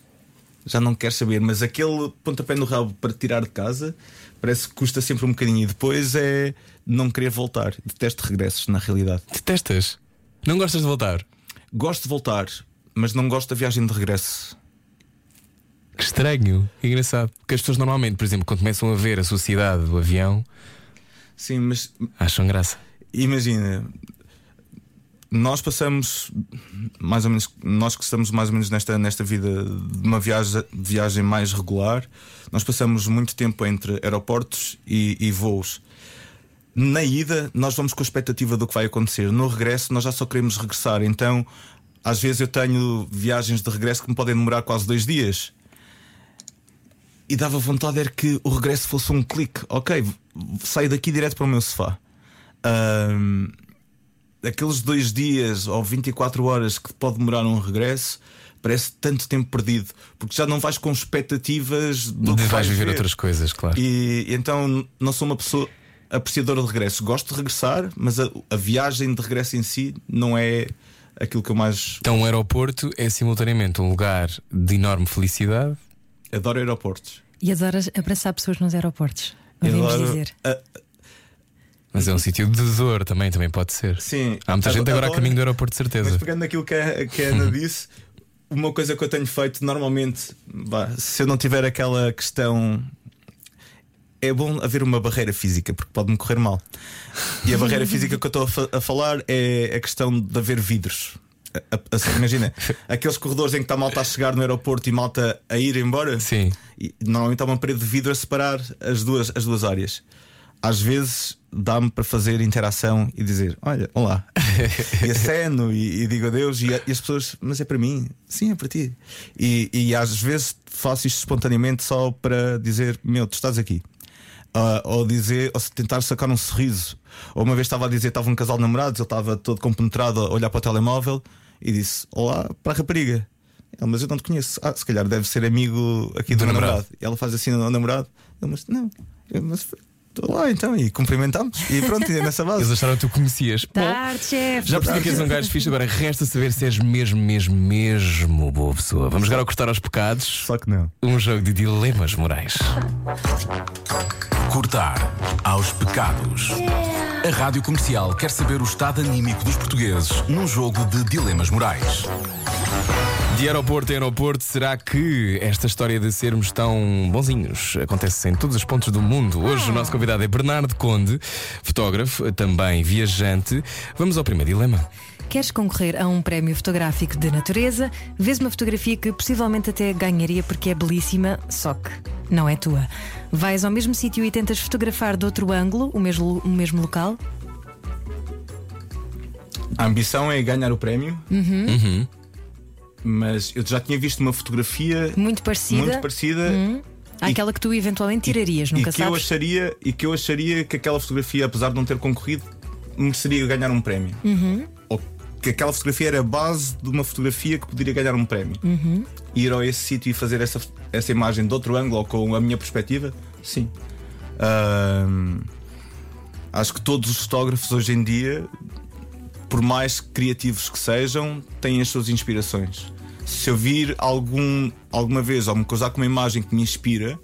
já não quero saber. Mas aquele pontapé no rabo para te tirar de casa parece que custa sempre um bocadinho. E depois é não querer voltar. Detesto regressos, na realidade. Detestas? Não gostas de voltar? Gosto de voltar, mas não gosto da viagem de regresso. Que estranho, engraçado. Porque as pessoas normalmente, por exemplo, quando começam a ver a sociedade do avião, Sim, mas acham graça. imagina, nós passamos mais ou menos, nós que estamos mais ou menos nesta, nesta vida de uma viagem, viagem mais regular, nós passamos muito tempo entre aeroportos e, e voos. Na ida, nós vamos com a expectativa do que vai acontecer. No regresso, nós já só queremos regressar. Então, às vezes, eu tenho viagens de regresso que me podem demorar quase dois dias. E dava vontade era que o regresso fosse um clique. Ok, saio daqui direto para o meu sofá. Ahm, aqueles dois dias ou 24 horas que pode demorar um regresso, parece tanto tempo perdido, porque já não vais com expectativas do De que vais viver ver. outras coisas, claro. E, e então não sou uma pessoa apreciadora de regresso. Gosto de regressar, mas a, a viagem de regresso em si não é aquilo que eu mais Então, o aeroporto é simultaneamente um lugar de enorme felicidade. adoro aeroportos. E adoras abraçar pessoas nos aeroportos. Ouvimos Adoro- dizer. a- Mas é um sítio de dor também, também pode ser. sim, Há muita gente agora a caminho do aeroporto, de Mas certeza. pegando naquilo que a, que a Ana disse, uma coisa que eu tenho feito normalmente, vá, se eu não tiver aquela questão. É bom haver uma barreira física, porque pode-me correr mal. E a barreira física que eu estou a, fa- a falar é a questão de haver vidros. A- a- imagina, aqueles corredores em que está malta a chegar no aeroporto e malta a ir embora. Sim. E normalmente há uma parede de vidro a separar as duas, as duas áreas. Às vezes dá-me para fazer interação e dizer: Olha, olá. e aceno e, e digo adeus. E, a- e as pessoas, mas é para mim? Sim, é para ti. E, e às vezes faço isto espontaneamente só para dizer: Meu, tu estás aqui. Ah, ou dizer, ou tentar sacar um sorriso. Ou uma vez estava a dizer, estava um casal de namorados, ele estava todo compenetrado a olhar para o telemóvel e disse: Olá, para a rapariga. Ele, mas eu não te conheço. Ah, se calhar deve ser amigo aqui do, Do namorado. namorado. E ela faz assim ao namorado. Ele, mas não, eu, mas estou lá então. E cumprimentamos. E pronto, e é nessa Eles base. acharam que tu conhecias. Tarde, chefe. já percebi que és um gajo fixe, agora resta saber se és mesmo, mesmo, mesmo boa pessoa. Vamos jogar ao cortar aos pecados. Só que não. Um jogo de dilemas morais. Cortar aos pecados. A Rádio Comercial quer saber o estado anímico dos portugueses num jogo de dilemas morais. De aeroporto a aeroporto, será que esta história de sermos tão bonzinhos acontece em todos os pontos do mundo? Hoje o nosso convidado é Bernardo Conde, fotógrafo, também viajante. Vamos ao primeiro dilema. Queres concorrer a um prémio fotográfico de natureza? Vês uma fotografia que possivelmente até ganharia porque é belíssima, só que não é tua. Vais ao mesmo sítio e tentas fotografar de outro ângulo o mesmo, o mesmo local? A ambição é ganhar o prémio. Uhum. Mas eu já tinha visto uma fotografia Muito parecida muito parecida. Àquela que tu eventualmente tirarias, e nunca que eu sabes? acharia e que eu acharia que aquela fotografia, apesar de não ter concorrido, mereceria ganhar um prémio. Uhum. Ou que aquela fotografia era a base de uma fotografia que poderia ganhar um prémio. Uhum. Ir a esse sítio e fazer essa, essa imagem de outro ângulo ou com a minha perspectiva, sim. Acho que todos os fotógrafos hoje em dia, por mais criativos que sejam, têm as suas inspirações. Se eu vir algum, alguma vez ou me cruzar com uma imagem que me inspira,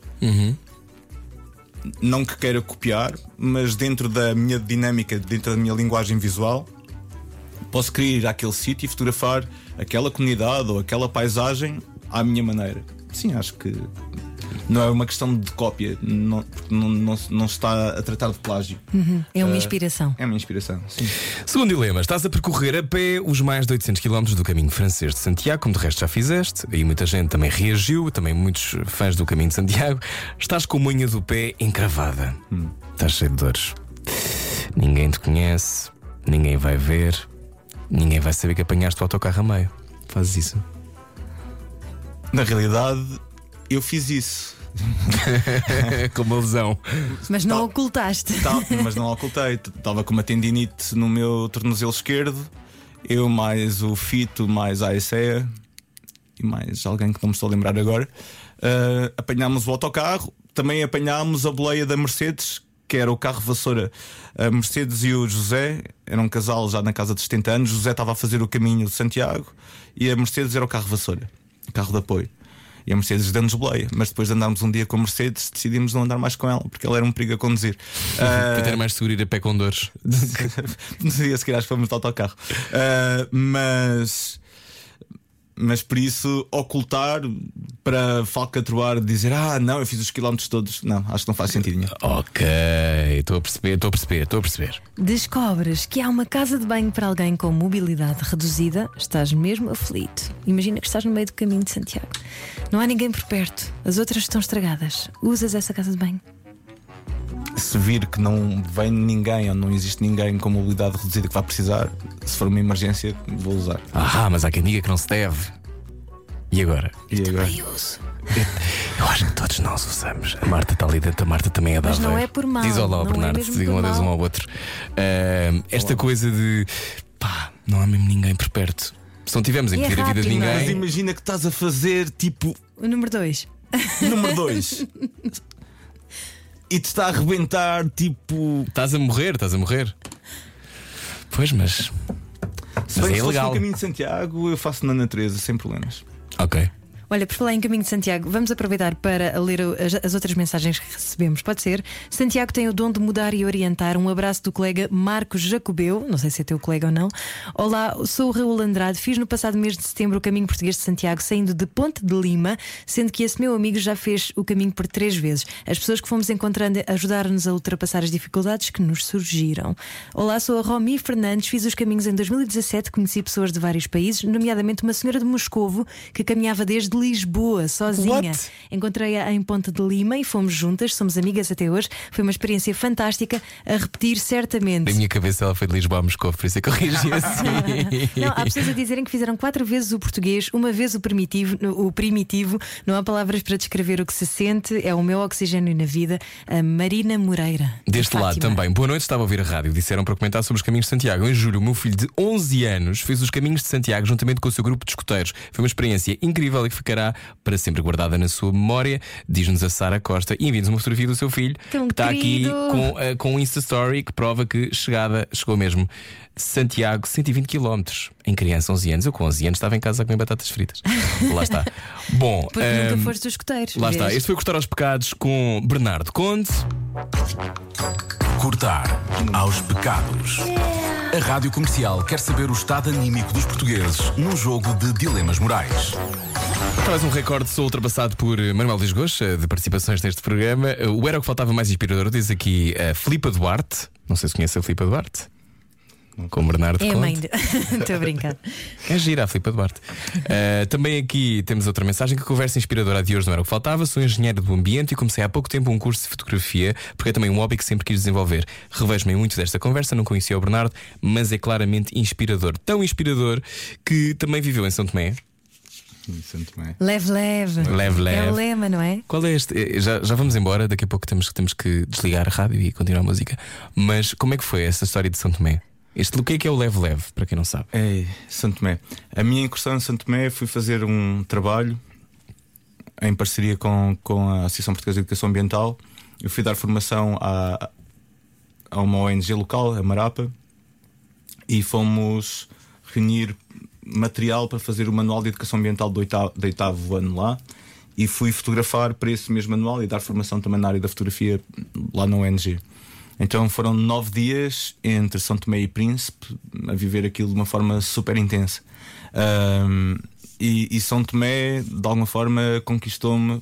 não que queira copiar, mas dentro da minha dinâmica, dentro da minha linguagem visual, posso querer ir àquele sítio e fotografar aquela comunidade ou aquela paisagem à minha maneira. Sim, acho que não é uma questão de cópia, não, não, não, se- não se está a tratar de plágio. É uma Ah, inspiração. É uma inspiração, sim. Segundo dilema, estás a percorrer a pé os mais de 800 km do caminho francês de Santiago, como de resto já fizeste, e muita gente também reagiu, também muitos fãs do caminho de Santiago. Estás com a unha do pé encravada. Estás cheio de dores. Ninguém te conhece, ninguém vai ver, ninguém vai saber que apanhaste o autocarro a meio. Fazes isso. Na realidade, eu fiz isso. com uma lesão. Mas não ocultaste. Tá, mas não ocultei. Estava com uma tendinite no meu tornozelo esquerdo. Eu, mais o Fito, mais a ASEA e mais alguém que não me estou a lembrar agora. ah, apanhámos o autocarro. Também apanhámos a boleia da Mercedes, que era o carro vassoura. A Mercedes e o José eram um casal já na casa de 70 anos. José estava a fazer o caminho de Santiago e a Mercedes era o carro vassoura, carro de apoio. E a Mercedes deu-nos boleia, mas depois de andarmos um dia com a Mercedes, decidimos não andar mais com ela, porque ela era um perigo a conduzir. Para Ah, ter mais seguro ir a pé com dores. dia seguir, acho que fomos de autocarro. Ah, mas. Mas por isso, ocultar para falcatroar, dizer ah, não, eu fiz os quilómetros todos. Não, acho que não faz sentido nenhum. Ok, estou a perceber, estou a perceber, estou a perceber. Descobres que há uma casa de banho para alguém com mobilidade reduzida, estás mesmo aflito. Imagina que estás no meio do caminho de Santiago. Não há ninguém por perto, as outras estão estragadas. Usas essa casa de banho? Se vir que não vem ninguém ou não existe ninguém com mobilidade reduzida que vá precisar, se for uma emergência, vou usar. Ah, mas há quem diga que não se deve. E agora? E agora? Eu uso. Eu acho que todos nós usamos. A Marta está ali dentro, a Marta também é da Mas não é por mal, Diz olá ao é Bernardo, mesmo se digam adeus um ao outro. Ah, esta coisa de pá, não há mesmo ninguém por perto. Se não tivermos a E é impedir a vida de é? Mas ninguém. imagina que estás a fazer tipo O número 2. número 2 e te está a arrebentar tipo. Estás a morrer, estás a morrer. Pois, mas. Se Mas bem é que se fosse ilegal. no caminho de Santiago, eu faço na natureza sem problemas. Ok. Olha, por falar em Caminho de Santiago, vamos aproveitar para ler as outras mensagens que recebemos. Pode ser? Santiago tem o dom de mudar e orientar. Um abraço do colega Marcos Jacobeu, não sei se é teu colega ou não. Olá, sou o Raul Andrade. Fiz no passado mês de setembro o caminho português de Santiago, saindo de Ponte de Lima, sendo que esse meu amigo já fez o caminho por três vezes. As pessoas que fomos encontrando ajudaram-nos a ultrapassar as dificuldades que nos surgiram. Olá, sou a Romi Fernandes. Fiz os caminhos em 2017. Conheci pessoas de vários países, nomeadamente uma senhora de Moscovo que caminhava desde Lisboa, sozinha. Encontrei-a em Ponte de Lima e fomos juntas, somos amigas até hoje. Foi uma experiência fantástica, a repetir certamente. Na minha cabeça ela foi de Lisboa a Moscou, por isso é que eu reagi assim. Não, há pessoas a dizerem que fizeram quatro vezes o português, uma vez o primitivo, o primitivo. Não há palavras para descrever o que se sente, é o meu oxigênio na vida. A Marina Moreira. de Deste lado Fátima. também. Boa noite, estava a ouvir a rádio. Disseram para comentar sobre os caminhos de Santiago. Em julho, o meu filho de 11 anos fez os caminhos de Santiago juntamente com o seu grupo de escuteiros. Foi uma experiência incrível e que ficará para sempre guardada na sua memória. Diz-nos a Sara Costa e envia-nos uma fotografia do seu filho Tão que está aqui com, eh, com um Insta Story que prova que chegada, chegou mesmo. Santiago, 120 km. Em criança, 11 anos. Eu com 11 anos estava em casa a comer batatas fritas. Lá está. Bom, Porque ehm, nunca foste dos escuteiros. Lá está, vês? este foi Cortar aos Pecados com Bernardo Conde. Cortar aos pecados. A Rádio Comercial quer saber o estado anímico dos portugueses num jogo de dilemas morais. Traz um recorde sou ultrapassado por eh, Manuel Lisgoa de participações neste programa. Eh, O Era o que faltava mais inspirador, diz aqui a Filipa Duarte. Não sei se conhece a Filipa Duarte. Com Bernardo É a mãe de. Estou a brincar. É gira a Filipa Duarte. Uh, também aqui temos outra mensagem que a conversa inspiradora de hoje não era o que faltava. Sou engenheiro do ambiente e comecei há pouco tempo um curso de fotografia, porque é também um hobby que sempre quis desenvolver. Revejo-me em muito desta conversa, não conhecia o Bernardo, mas é claramente inspirador. Tão inspirador que também viveu em São Tomé. Sim, Santo Tomé. Leve, leve. Leve, É leve. o lema, não é? Qual é este? Eh, Já, já vamos embora, daqui a pouco temos, temos que desligar a rádio e continuar a música. Mas como é que foi essa história de São Tomé? Este, o que é que é o leve-leve, para quem não sabe? É, Santo Tomé. A minha incursão em Santo Tomé fui fazer um trabalho em parceria com, com a Associação Portuguesa de Educação Ambiental. Eu fui dar formação a, a uma ONG local, a Marapa, e fomos reunir material para fazer o Manual de Educação Ambiental do oitavo, do oitavo ano lá. E fui fotografar para esse mesmo manual e dar formação também na área da fotografia lá na ONG. Então foram nove dias entre São Tomé e Príncipe a viver aquilo de uma forma super intensa. Ahm, e, e São Tomé, de alguma forma, conquistou-me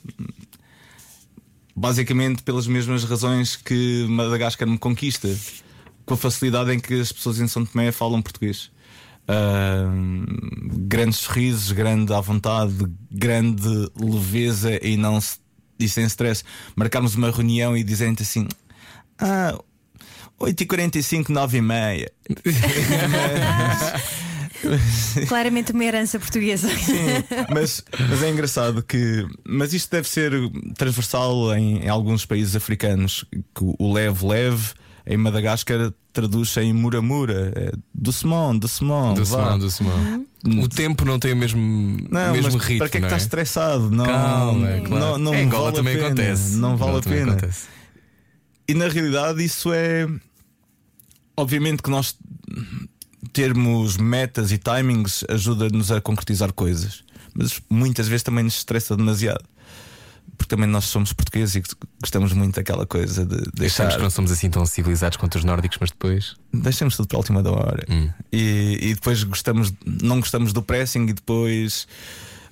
basicamente pelas mesmas razões que Madagascar me conquista, com a facilidade em que as pessoas em São Tomé falam português. Grandes sorrisos, grande à vontade, grande leveza e não e sem stress. Marcarmos uma reunião e dizendo assim: Ah, 8h45, 9h30. Claramente uma herança portuguesa. mas, mas é engraçado que. Mas isto deve ser transversal em, em alguns países africanos. Que o leve-leve em Madagascar traduz em muramura. É, do Simão, do Simão. Do vá. Simão, do Simão. O tempo não tem o mesmo, Não, o mesmo mas ritmo. para que é que estás estressado? Não, Calma, é claro. não, não Em Angola vale também a pena. acontece. Não vale Angola a pena. acontece. E na realidade isso é. Obviamente que nós termos metas e timings ajuda-nos a concretizar coisas. Mas muitas vezes também nos estressa demasiado. Porque também nós somos portugueses e gostamos muito daquela coisa de deixar. Achamos que não somos assim tão civilizados quanto os nórdicos, mas depois. Deixamos tudo para a última da hora. Hum. E, e depois gostamos, não gostamos do pressing e depois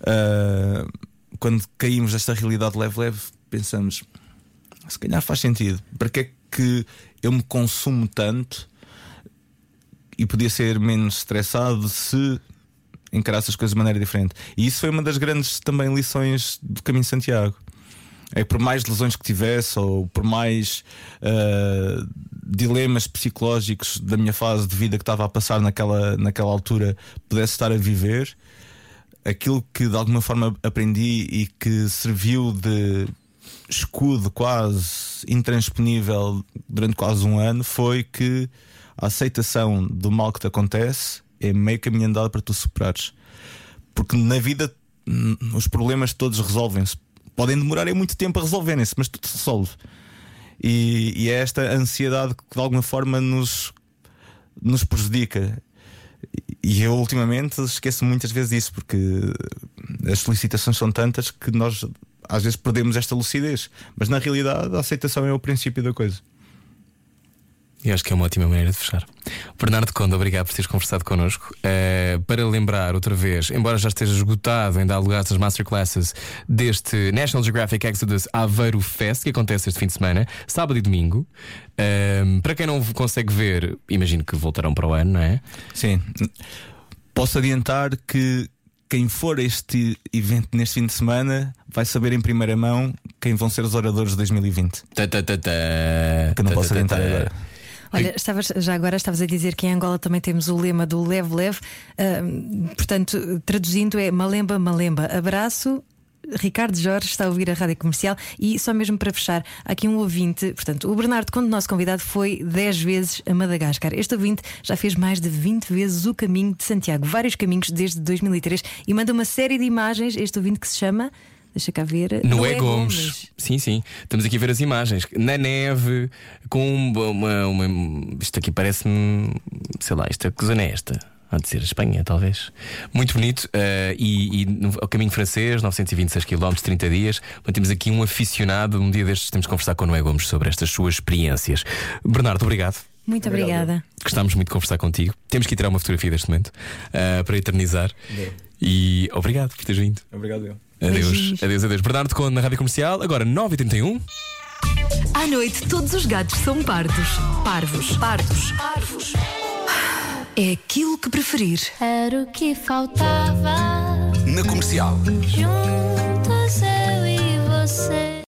ah, quando caímos nesta realidade leve-leve, pensamos se calhar faz sentido. Para que é que eu me consumo tanto e podia ser menos estressado se encarasse as coisas de maneira diferente? E isso foi uma das grandes também lições do Caminho Santiago. É por mais lesões que tivesse ou por mais ah, dilemas psicológicos da minha fase de vida que estava a passar naquela, naquela altura pudesse estar a viver, aquilo que de alguma forma aprendi e que serviu de escudo quase intransponível durante quase um ano foi que a aceitação do mal que te acontece é meio caminho andado para tu superares. Porque na vida os problemas todos resolvem-se. Podem demorar é muito tempo a resolverem-se, mas tudo se resolve. E, e é esta ansiedade que de alguma forma nos, nos prejudica. E eu ultimamente esqueço muitas vezes disso, porque as solicitações são tantas que nós às vezes perdemos esta lucidez. Mas na realidade a aceitação é o princípio da coisa. E acho que é uma ótima maneira de fechar. Bernardo Conde, obrigado por teres conversado connosco. Uh, para lembrar outra vez, embora já esteja esgotado ainda há lugar as masterclasses deste National Geographic Exodus Aveiro Fest, que acontece este fim de semana, sábado e domingo. Uh, para quem não consegue ver, imagino que voltarão para o ano, não é? Sim. Posso adiantar que quem for este evento neste fim de semana vai saber em primeira mão quem vão ser os oradores de 2020. Tá, tá, tá, tá. Que não Tá, posso adiantar tá. agora. Olha, estavas, já agora estavas a dizer que em Angola também temos o lema do leve leve, Ahm, portanto, traduzindo é malemba, malemba, abraço. Ricardo Jorge está a ouvir a rádio comercial e só mesmo para fechar, há aqui um ouvinte. Portanto, o Bernardo, quando nosso convidado, foi 10 vezes a Madagascar. Este ouvinte já fez mais de 20 vezes o caminho de Santiago, vários caminhos desde 2003 e manda uma série de imagens. Este ouvinte que se chama, deixa cá ver, Noé Gomes. Sim, sim. Estamos aqui a ver as imagens. Na neve, com uma. uma- isto aqui parece-me. Sei lá, esta coisa não é esta. Há de ser a Espanha, talvez. Muito bonito. eh, e, e no ao caminho francês, 926 km, 30 dias. Mas temos aqui um aficionado. Um dia destes temos que conversar com o Noé Gomes sobre estas suas experiências. Bernardo, obrigado. Muito obrigada. Gostámos muito de conversar contigo. Temos que ir tirar uma fotografia deste momento eh, para eternizar. E obrigado por teres vindo. Obrigado, eu. Adeus, Beijinhos. adeus, adeus. Bernardo Conde na Rádio Comercial, agora 9h31. À noite, todos os gatos são pardos. Parvos. Pardos. Parvos. É aquilo que preferir. Era o que faltava. Na comercial. Juntos eu e você.